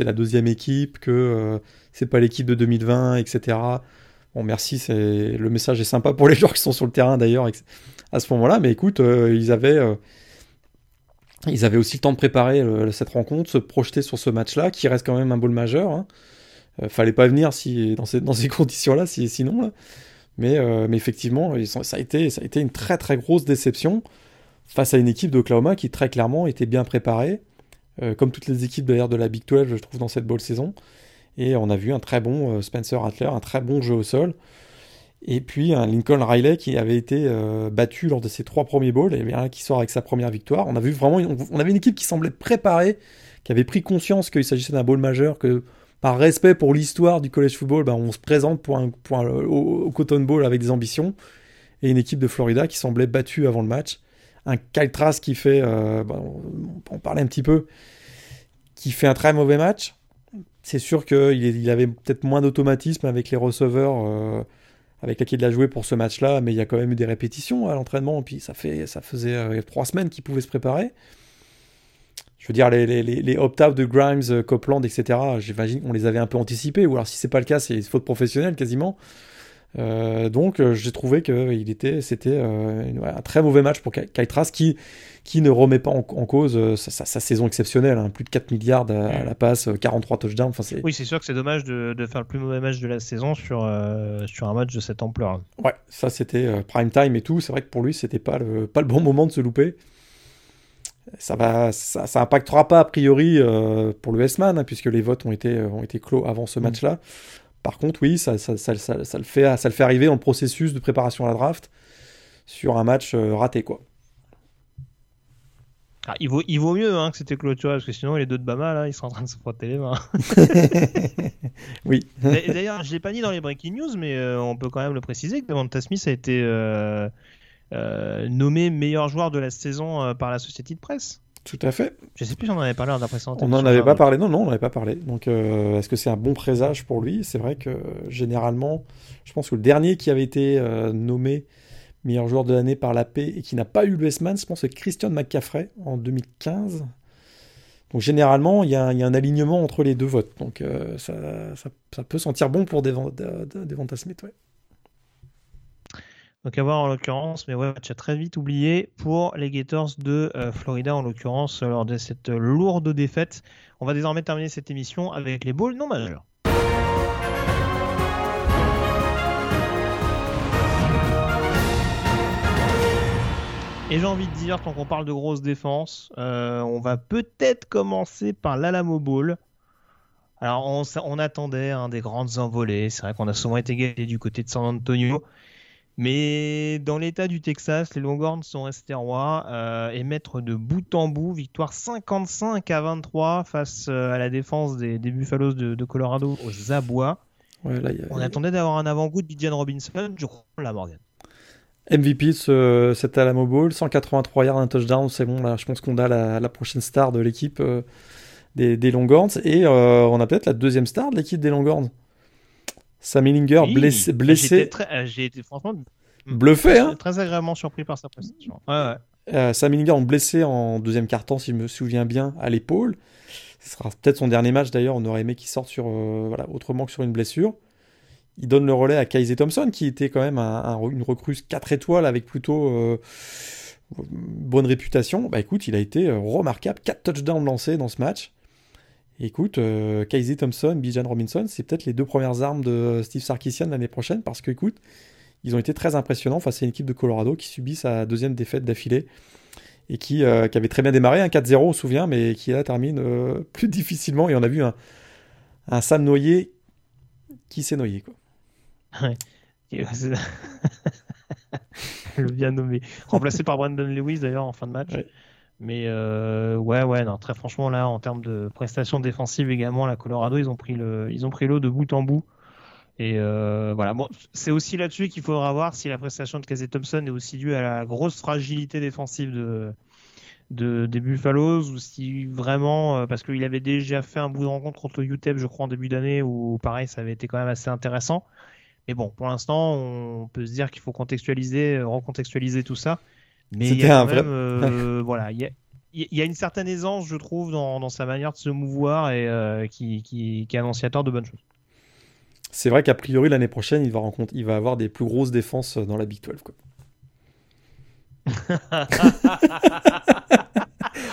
la, deuxième équipe, que euh, c'est pas l'équipe de 2020, etc. Bon, merci, le message est sympa pour les joueurs qui sont sur le terrain d'ailleurs à ce moment-là, mais écoute, euh, ils avaient euh, ils avaient aussi le temps de préparer euh, cette rencontre, se projeter sur ce match-là, qui reste quand même un bowl majeur. Hein. Euh, fallait pas venir si dans ces, conditions-là, si, sinon là. Mais, euh, mais effectivement, ça a été ça a été une très très grosse déception face à une équipe d'Oklahoma qui très clairement était bien préparée, euh, comme toutes les équipes d'ailleurs de la Big 12, je trouve, dans cette bowl saison. Et on a vu un très bon Spencer Rattler, un très bon jeu au sol. Et puis un Lincoln Riley qui avait été battu lors de ses trois premiers bowls, et bien qui sort avec sa première victoire. On a vu vraiment, on avait une équipe qui semblait préparée, qui avait pris conscience qu'il s'agissait d'un bowl majeur, que par respect pour l'histoire du college football, ben, on se présente au, Cotton Bowl avec des ambitions. Et une équipe de Florida qui semblait battue avant le match. Un Kyle Trask qui fait, euh, ben, on parler un petit peu, qui fait un très mauvais match. C'est sûr qu'il il avait peut-être moins d'automatisme avec les receveurs euh, avec lesquels il a joué pour ce match-là, mais il y a quand même eu des répétitions à l'entraînement, puis ça faisait euh, trois semaines qu'il pouvait se préparer. Je veux dire, les, les, les opt-out de Grimes, euh, Copland, etc., j'imagine qu'on les avait un peu anticipés, ou alors si c'est pas le cas, c'est faute professionnelle quasiment. Euh, donc euh, j'ai trouvé que il était, c'était euh, un très mauvais match pour Kaitras qui, qui ne remet pas en, cause sa, saison exceptionnelle, hein. plus de 4 milliards à, la passe, 43 touchdowns. Oui, c'est sûr que c'est dommage de, de, faire le plus mauvais match de la saison sur, sur un match de cette ampleur. Ouais, ça c'était prime time et tout. C'est vrai que pour lui, c'était pas le, pas le bon moment de se louper. Ça, va, ça, ça impactera pas a priori pour le S-Man, hein, puisque les votes ont été, ont été clos avant ce mm. match-là. Par contre, oui, ça, le fait, ça le fait arriver le processus de préparation à la draft sur un match euh, raté, quoi. Ah, il, vaut, il vaut mieux hein, que c'était clôturé, parce que sinon les deux de Bama, là, ils sont en train de se frotter les mains. oui. D'ailleurs, je ne l'ai pas dit dans les breaking news, mais euh, on peut quand même le préciser que Devonta Smith a été euh, nommé meilleur joueur de la saison par la société de presse. Tout à fait. Je sais plus si on en avait parlé en On n'en avait pas parlé, non, non, on n'en avait pas parlé. Donc, euh, est-ce que c'est un bon présage pour lui? C'est vrai que généralement, je pense que le dernier qui avait été euh, nommé meilleur joueur de l'année par la paix et qui n'a pas eu le S-Man, je pense que c'est Christian McCaffrey en 2015. Donc, généralement, il y, a un alignement entre les deux votes. Donc, euh, ça, ça, peut sentir bon pour Devonta Smith, ouais. Donc à voir en l'occurrence, mais ouais, tu as très vite oublié pour les Gators de euh, Florida en l'occurrence lors de cette lourde défaite. On va désormais terminer cette émission avec les bowls non majeurs. Et j'ai envie de dire, tant qu'on parle de grosse défense, euh, on va peut-être commencer par l'Alamo Bowl. Alors on, attendait hein, des grandes envolées, c'est vrai qu'on a souvent été gagné du côté de San Antonio. Mais dans l'état du Texas, les Longhorns sont restés rois euh, et maîtres de bout en bout. Victoire 55 à 23 face euh, à la défense des, Buffaloes de, Colorado aux abois. On attendait d'avoir un avant-goût de Bijan Robinson. Je crois la Morgan. MVP de cet Alamo Bowl, 183 yards, un touchdown. C'est bon, là, je pense qu'on a la, prochaine star de l'équipe euh, des, des, Longhorns. Et on a peut-être la deuxième star de l'équipe des Longhorns. Sam Hillinger blessé. blessé. Euh, j'ai été, franchement bluffé. Hein très agréablement surpris par sa prestation. Ouais, ouais. Euh, Sam Hillinger blessé en deuxième quart-temps, si je me souviens bien, à l'épaule. Ce sera peut-être son dernier match d'ailleurs. On aurait aimé qu'il sorte sur, euh, voilà, autrement que sur une blessure. Il donne le relais à Kaiser Thompson, qui était quand même une recrue 4 étoiles avec plutôt bonne réputation. Bah écoute, il a été remarquable. 4 touchdowns lancés dans ce match. Écoute, euh, Thompson, Bijan Robinson, c'est peut-être les deux premières armes de Steve Sarkisian l'année prochaine parce que, écoute, ils ont été très impressionnants face à une équipe de Colorado qui subit sa deuxième défaite d'affilée et qui, euh, avait très bien démarré, un 4-0, on se souvient, mais qui là termine euh, plus difficilement. Et on a vu un, un Sam noyé qui s'est noyé. Quoi. Ouais. Le bien nommé. Remplacé par Brandon Lewis d'ailleurs en fin de match. Mais euh, ouais, ouais, non, très franchement, là, en termes de prestations défensives également, la Colorado, ils ont pris le, ils ont pris l'eau de bout en bout. Et euh, voilà, bon, c'est aussi là-dessus qu'il faudra voir si la prestation de Casey Thompson est aussi due à la grosse fragilité défensive de, de des Buffaloes ou si vraiment, euh, parce qu'il avait déjà fait un bout de rencontre contre le UTEP, je crois, en début d'année, où pareil, ça avait été quand même assez intéressant. Mais bon, pour l'instant, on peut se dire qu'il faut contextualiser, recontextualiser tout ça. Mais il y a quand même, euh, voilà, il y, a, une certaine aisance, je trouve, dans, sa manière de se mouvoir et euh, qui, qui, est annonciateur de bonnes choses. C'est vrai qu'a priori l'année prochaine, il va, rencontrer, il va avoir des plus grosses défenses dans la Big 12. Quoi.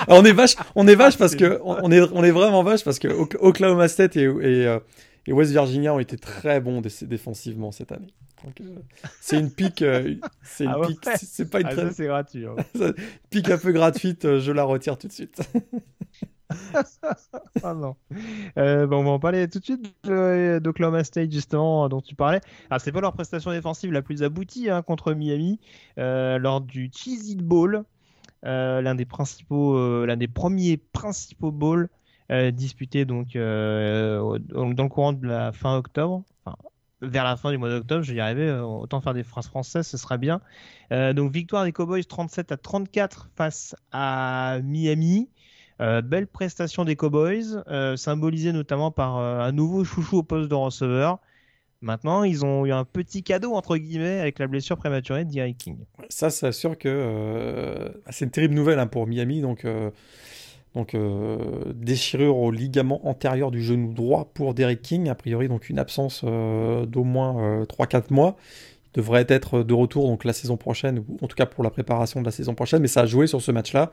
on est vache, on est vache parce que on est, on est vraiment vache parce que Oklahoma State et, et, euh, et West Virginia ont été très bons défensivement cette année. Euh, c'est une pique, euh, c'est une ah pique, c'est pas une ah, c'est gratuit. Hein. pique un peu gratuite, euh, je la retire tout de suite. ah non. bon, on va en parler tout de suite d'Oklahoma State justement dont tu parlais. Alors c'est pas leur prestation défensive la plus aboutie hein, contre Miami lors du Cheez It Bowl, l'un des principaux, l'un des premiers principaux bowls disputé donc dans le courant de la fin octobre, enfin, vers la fin du mois d'octobre, je vais y arriver. autant faire des phrases françaises, ce sera bien. donc victoire des Cowboys 37 à 34 face à Miami. belle prestation des Cowboys, symbolisée notamment par un nouveau chouchou au poste de receveur. Maintenant, ils ont eu un petit cadeau, entre guillemets, avec la blessure prématurée de King. Ça, c'est sûr que euh, c'est une terrible nouvelle hein, pour Miami. Donc, euh, donc euh, déchirure au ligament antérieur du genou droit pour Derek King. A priori, donc une absence d'au moins 3-4 mois. Il devrait être de retour donc la saison prochaine, ou en tout cas pour la préparation de la saison prochaine. Mais ça a joué sur ce match-là.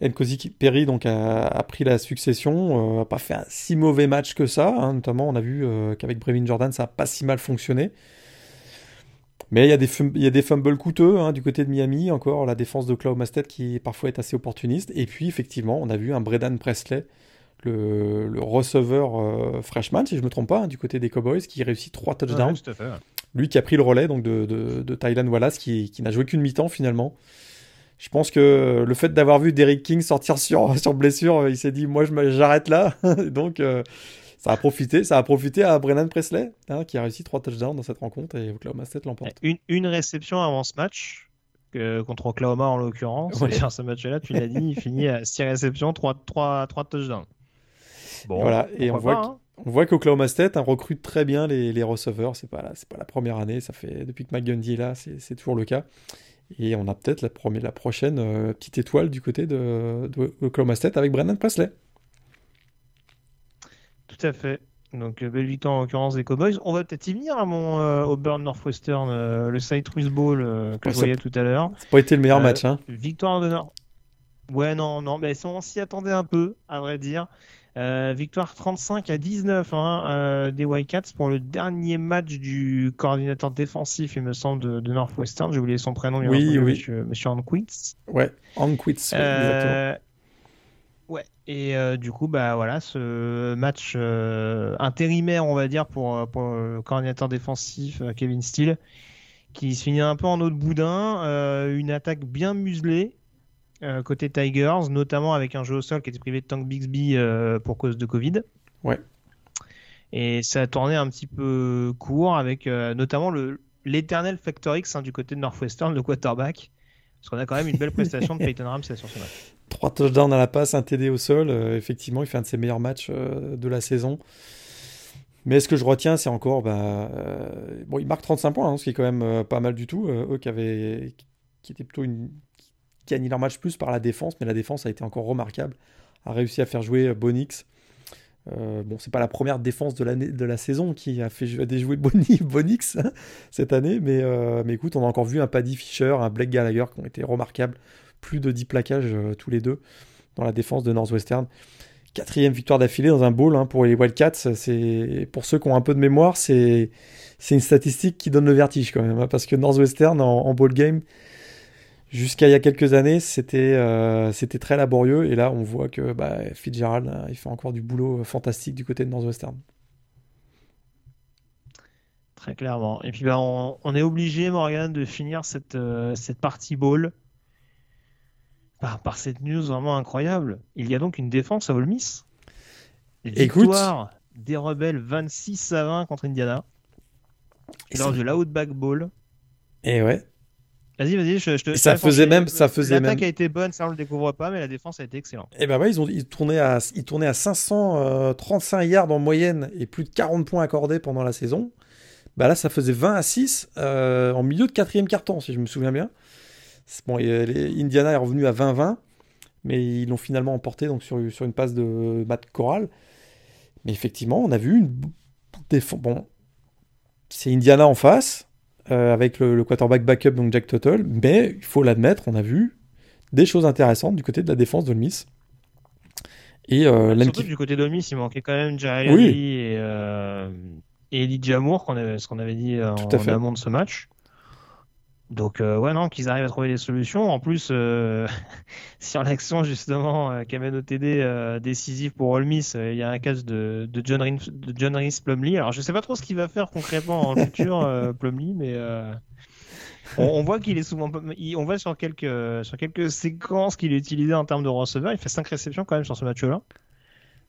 Nkosi Perry donc a, pris la succession, n'a pas fait un si mauvais match que ça. Hein. notamment, on a vu qu'avec Brevin Jordan, ça n'a pas si mal fonctionné. Mais il y, a des il y a des fumbles coûteux hein, du côté de Miami, encore la défense de Oklahoma State qui parfois est assez opportuniste. Et puis effectivement, on a vu un Bredan Presley, le, receveur euh, freshman, si je ne me trompe pas, hein, du côté des Cowboys, qui réussit trois touchdowns. Lui qui a pris le relais donc de, de, Tylan Wallace, qui, qui n'a joué qu'une mi-temps finalement. Je pense que le fait d'avoir vu Derrick King sortir sur, sur blessure, il s'est dit moi j'arrête là. donc euh, ça a profité, ça a profité à Brennan Presley, hein, qui a réussi trois touchdowns dans cette rencontre et Oklahoma State l'emporte. Une, une, réception avant ce match, contre Oklahoma en l'occurrence. Ouais. ce match-là, tu l'as dit, il finit à 6 réceptions, 3, 3, 3 touchdowns. Bon, voilà, et on voit, hein. on voit qu'Oklahoma State hein, recrute très bien les, les receveurs. C'est pas, pas la première année, ça fait depuis que McGundy est là, c'est toujours le cas. Et on a peut-être la, la prochaine euh, petite étoile du côté de, de Oklahoma State avec Brennan Presley. Tout à fait. Donc, euh, belle victoire en l'occurrence des Cowboys. On va peut-être y venir à mon euh, Auburn Northwestern, euh, le Citrus Bowl que je voyais tout à l'heure. Ça n'a pas été le meilleur match. Hein. Victoire de Nord. Ouais, non, non, mais on s'y attendait un peu, à vrai dire. victoire 35 à 19 hein, des Wildcats pour le dernier match du coordinateur défensif, il me semble, de, Northwestern. J'ai oublié son prénom. Oui, oui. Monsieur, monsieur Anquitz. Ouais, Anquitz, exactement. Ouais, et euh, du coup, bah voilà, ce match euh, intérimaire, on va dire, pour, euh, pour le coordinateur défensif Kevin Steele, qui se finit un peu en eau de boudin, une attaque bien muselée côté Tigers, notamment avec un jeu au sol qui était privé de Tank Bixby pour cause de Covid. Ouais. Et ça a tourné un petit peu court avec notamment le l'éternel Factor X hein, du côté de Northwestern, le quarterback. Parce qu'on a quand même une belle prestation de Peyton Ramsey sur ce match. Trois touchdowns à la passe, un TD au sol. Euh, effectivement, il fait un de ses meilleurs matchs euh, de la saison. Mais ce que je retiens, c'est encore. Bah, euh, bon, il marque 35 points, hein, ce qui est quand même pas mal du tout. eux qui, avaient, qui étaient plutôt qui leur match plus par la défense, mais la défense a été encore remarquable. A réussi à faire jouer Bonix. bon, c'est pas la première défense de, de la saison qui a fait déjouer Boni, Bonix hein, cette année, mais, mais écoute, on a encore vu un Paddy Fisher, un Blake Gallagher qui ont été remarquables plus de 10 plaquages euh, tous les deux dans la défense de Northwestern. Quatrième victoire d'affilée dans un bowl hein, pour les Wildcats. C'est pour ceux qui ont un peu de mémoire, c'est une statistique qui donne le vertige quand même, hein, parce que Northwestern en, bowl game jusqu'à il y a quelques années, c'était euh, très laborieux et là on voit que bah, Fitzgerald hein, il fait encore du boulot fantastique du côté de Northwestern. Très clairement. Et puis bah, on, est obligé, Morgan, de finir cette, euh, cette partie bowl par, cette news vraiment incroyable. Il y a donc une défense à Ole Miss. Victoire des rebelles 26 à 20 contre Indiana. Et lors de l'Outback Bowl. Et ouais. Vas-y, vas-y, je, te. ça faisait même, ça faisait même. L'attaque a été bonne, ça on le découvre pas, mais la défense a été excellente. Et ben ouais, ils ont, ils tournaient à, ils tournaient à 535 euh, yards en moyenne et plus de 40 points accordés pendant la saison. Bah là, ça faisait 20 à 6 euh, en milieu de quatrième carton, si je me souviens bien. Bon, Indiana est revenu à 20-20, mais ils l'ont finalement emporté donc, sur, sur une passe de Matt Corral. Mais effectivement, on a vu une défense. Bon, c'est Indiana en face, euh, avec le, quarterback backup, donc Jack Tuttle, mais il faut l'admettre, on a vu des choses intéressantes du côté de la défense de Miss. Et euh, Surtout du côté de Miss, il manquait quand même oui. et, euh, et Elijah Moore, ce qu'on avait dit en, en amont de ce match. Donc euh, ouais non qu'ils arrivent à trouver des solutions. En plus euh, sur l'action justement euh, qui amène au TD décisif pour Ole Miss, il y a un cas de, de John Rhys, de John. Alors je sais pas trop ce qu'il va faire concrètement en futur Plumley, mais on, voit qu'il est souvent on voit sur quelques sur quelques séquences qu'il est utilisé en termes de receveur. Il fait 5 réceptions quand même sur ce match-là.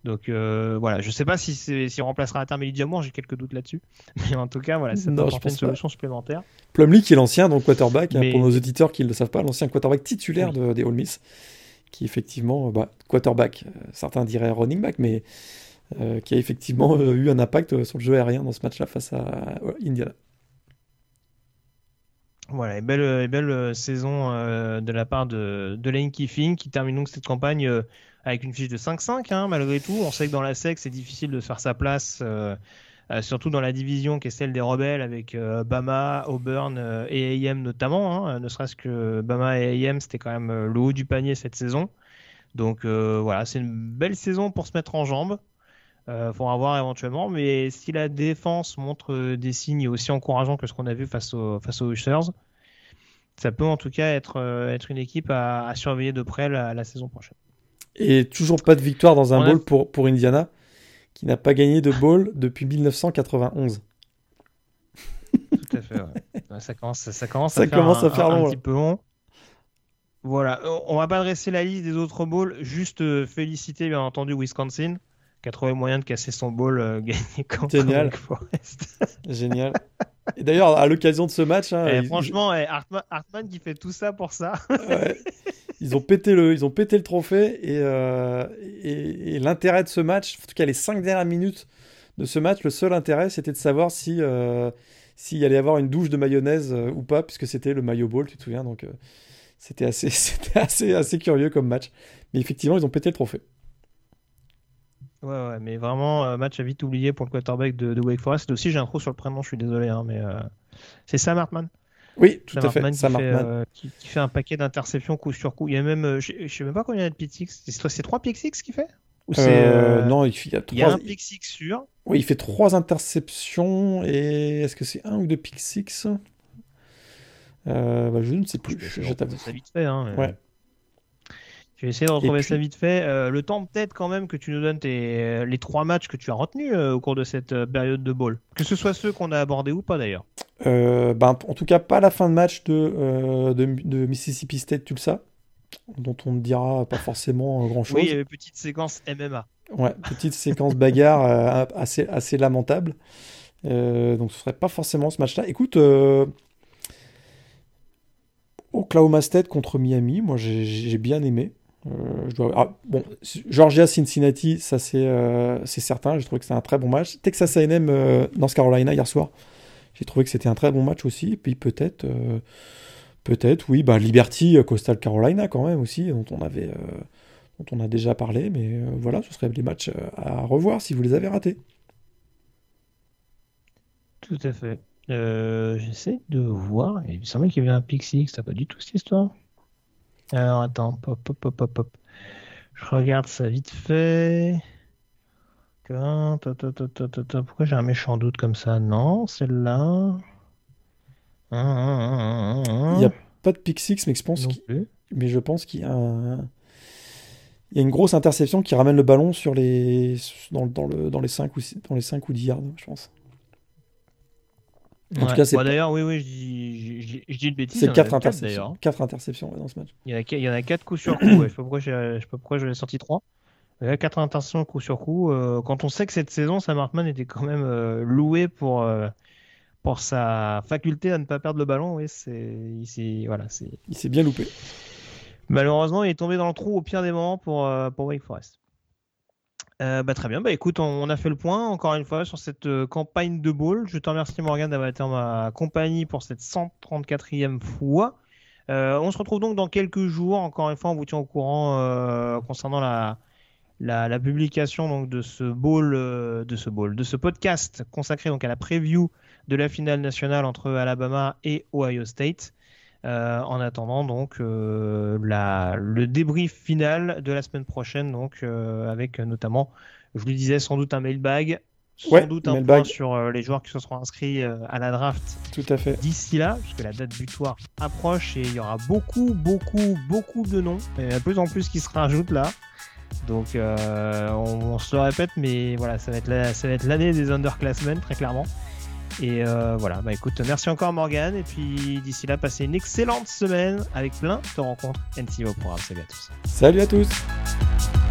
Donc euh, voilà, je sais pas si s'il remplacera à terme j'ai quelques doutes là-dessus. Mais en tout cas, voilà, c'est une solution supplémentaire. Plumlee qui est l'ancien donc quarterback, hein, pour nos auditeurs qui ne le savent pas, l'ancien quarterback titulaire des All Miss, qui effectivement, bah, quarterback, euh, certains diraient running back, mais euh, qui a effectivement eu un impact sur le jeu aérien dans ce match-là face à Indiana. Voilà, belle, belle saison de la part de, de Lane Kiffin qui termine donc cette campagne avec une fiche de 5-5 hein, malgré tout. On sait que dans la SEC, c'est difficile de faire sa place, euh, euh, surtout dans la division qui est celle des rebelles avec euh, Bama, Auburn et AM notamment. Hein. ne serait-ce que Bama et AM, c'était quand même le haut du panier cette saison. Donc voilà, c'est une belle saison pour se mettre en jambes. Euh, faudra voir éventuellement, mais si la défense montre des signes aussi encourageants que ce qu'on a vu face aux, face aux Ushers, ça peut en tout cas être, être une équipe à, surveiller de près la saison prochaine. Et toujours pas de victoire dans un bowl pour, pour Indiana, qui n'a pas gagné de bowl depuis 1991. Tout à fait, ouais. Ça commence, ça commence, à, faire commence un, à faire long, un, petit peu long. Voilà, on va pas dresser la liste des autres bowls, juste euh, féliciter bien entendu Wisconsin, qui a trouvé moyen de casser son bowl euh, gagné contre Génial. Forest. Génial. Et d'ailleurs, à l'occasion de ce match, hein, eh, franchement, eh, Hartman, qui fait tout ça pour ça. Ouais ils ont pété le, ils ont pété le trophée euh, et, l'intérêt de ce match, en tout cas les cinq dernières minutes de ce match, le seul intérêt c'était de savoir si euh, s'il allait y avoir une douche de mayonnaise euh, ou pas, puisque c'était le maillot ball, tu te souviens, donc c'était assez, assez, assez curieux comme match. Mais effectivement, ils ont pété le trophée. Ouais, ouais, mais vraiment, match à vite oublié pour le quarterback de, Wake Forest. Aussi, j'ai un trou sur le prénom, je suis désolé, hein, mais c'est Sam Hartman. Oui, tout à fait. Qui, fait, euh, qui, fait un paquet d'interceptions coup sur coup. Il y a même, euh, je, ne sais même pas combien il y a de pick six. C'est trois pick six qu'il fait Ou euh, Non, il, y a trois. Il y a un pick six sûr. Oui, il fait trois interceptions et est-ce que c'est un ou deux pick six? Bah, Je ne sais plus. Je, je Ça vite fait. Hein, ouais. Je vais essayer de retrouver ça vite fait. Le temps peut-être quand même que tu nous donnes tes, les trois matchs que tu as retenus au cours de cette période de ball. Que ce soit ceux qu'on a abordés ou pas d'ailleurs. Ben, en tout cas, pas la fin de match de, de, Mississippi State Tulsa, dont on ne dira pas forcément grand-chose. Oui, il y avait petite séquence MMA. Ouais, petite séquence bagarre assez, assez lamentable. donc ce serait pas forcément ce match-là. Écoute, Oklahoma State contre Miami, moi j'ai bien aimé. Euh, je dois... ah, bon, Georgia Cincinnati, ça c'est euh, certain. J'ai trouvé que c'était un très bon match. Texas A&M euh, North Carolina hier soir, j'ai trouvé que c'était un très bon match aussi. Et puis peut-être, peut-être, oui, bah Liberty Coastal Carolina quand même aussi, dont on avait, dont on a déjà parlé. Mais voilà, ce seraient des matchs à revoir si vous les avez ratés. Tout à fait. J'essaie de voir. Il me semblait qu'il y avait un Pixie, t'as pas du tout cette histoire? Alors attends, pop, pop, pop, pop, pop. Je regarde ça vite fait. Pourquoi j'ai un méchant doute comme ça? Non, celle-là. Il n'y a pas de pick mais je pense qu'il mais je pense qu'il y a il y a une grosse interception qui ramène le ballon sur les dans, dans, le, dans les 5 ou dans les 5 ou 10 yards, je pense. En tout cas, c'est. D'ailleurs, oui, oui, je dis, je, dis une bêtise. C'est 4 interceptions. 4 interceptions dans ce match. Il y, en a, il y en a 4 coups sur coup. je ne sais pas pourquoi je l'ai sorti 3. A 4 interceptions coup sur coup. Euh, quand on sait que cette saison, Sam Hartman était quand même euh, loué pour, euh, pour sa faculté à ne pas perdre le ballon, oui, c'est, il voilà, il s'est bien loupé. Malheureusement, il est tombé dans le trou au pire des moments pour, pour Wake Forest. Bah, très bien, bah, écoute, on, a fait le point encore une fois sur cette campagne de ball. Je te remercie Morgan d'avoir été en ma compagnie pour cette 134e fois. On se retrouve donc dans quelques jours. Encore une fois, on vous tient au courant concernant la, la, publication donc, de ce de ce ball, de ce podcast consacré donc à la preview de la finale nationale entre Alabama et Ohio State. Euh, en attendant donc euh, la, le débrief final de la semaine prochaine, donc euh, avec notamment, je le disais, sans doute un mailbag, sans doute un point sur les joueurs qui se seront inscrits à la draft. Tout à fait. D'ici là, puisque la date butoir approche et il y aura beaucoup, beaucoup, beaucoup de noms, et de plus en plus qui se rajoutent là. Donc on, se le répète, mais voilà, ça va être l'année des underclassmen très clairement. Et euh, voilà, bah écoute, merci encore Morgan. Et puis d'ici là, passez une excellente semaine avec plein de rencontres NCO au programme. Salut à tous. Salut à tous.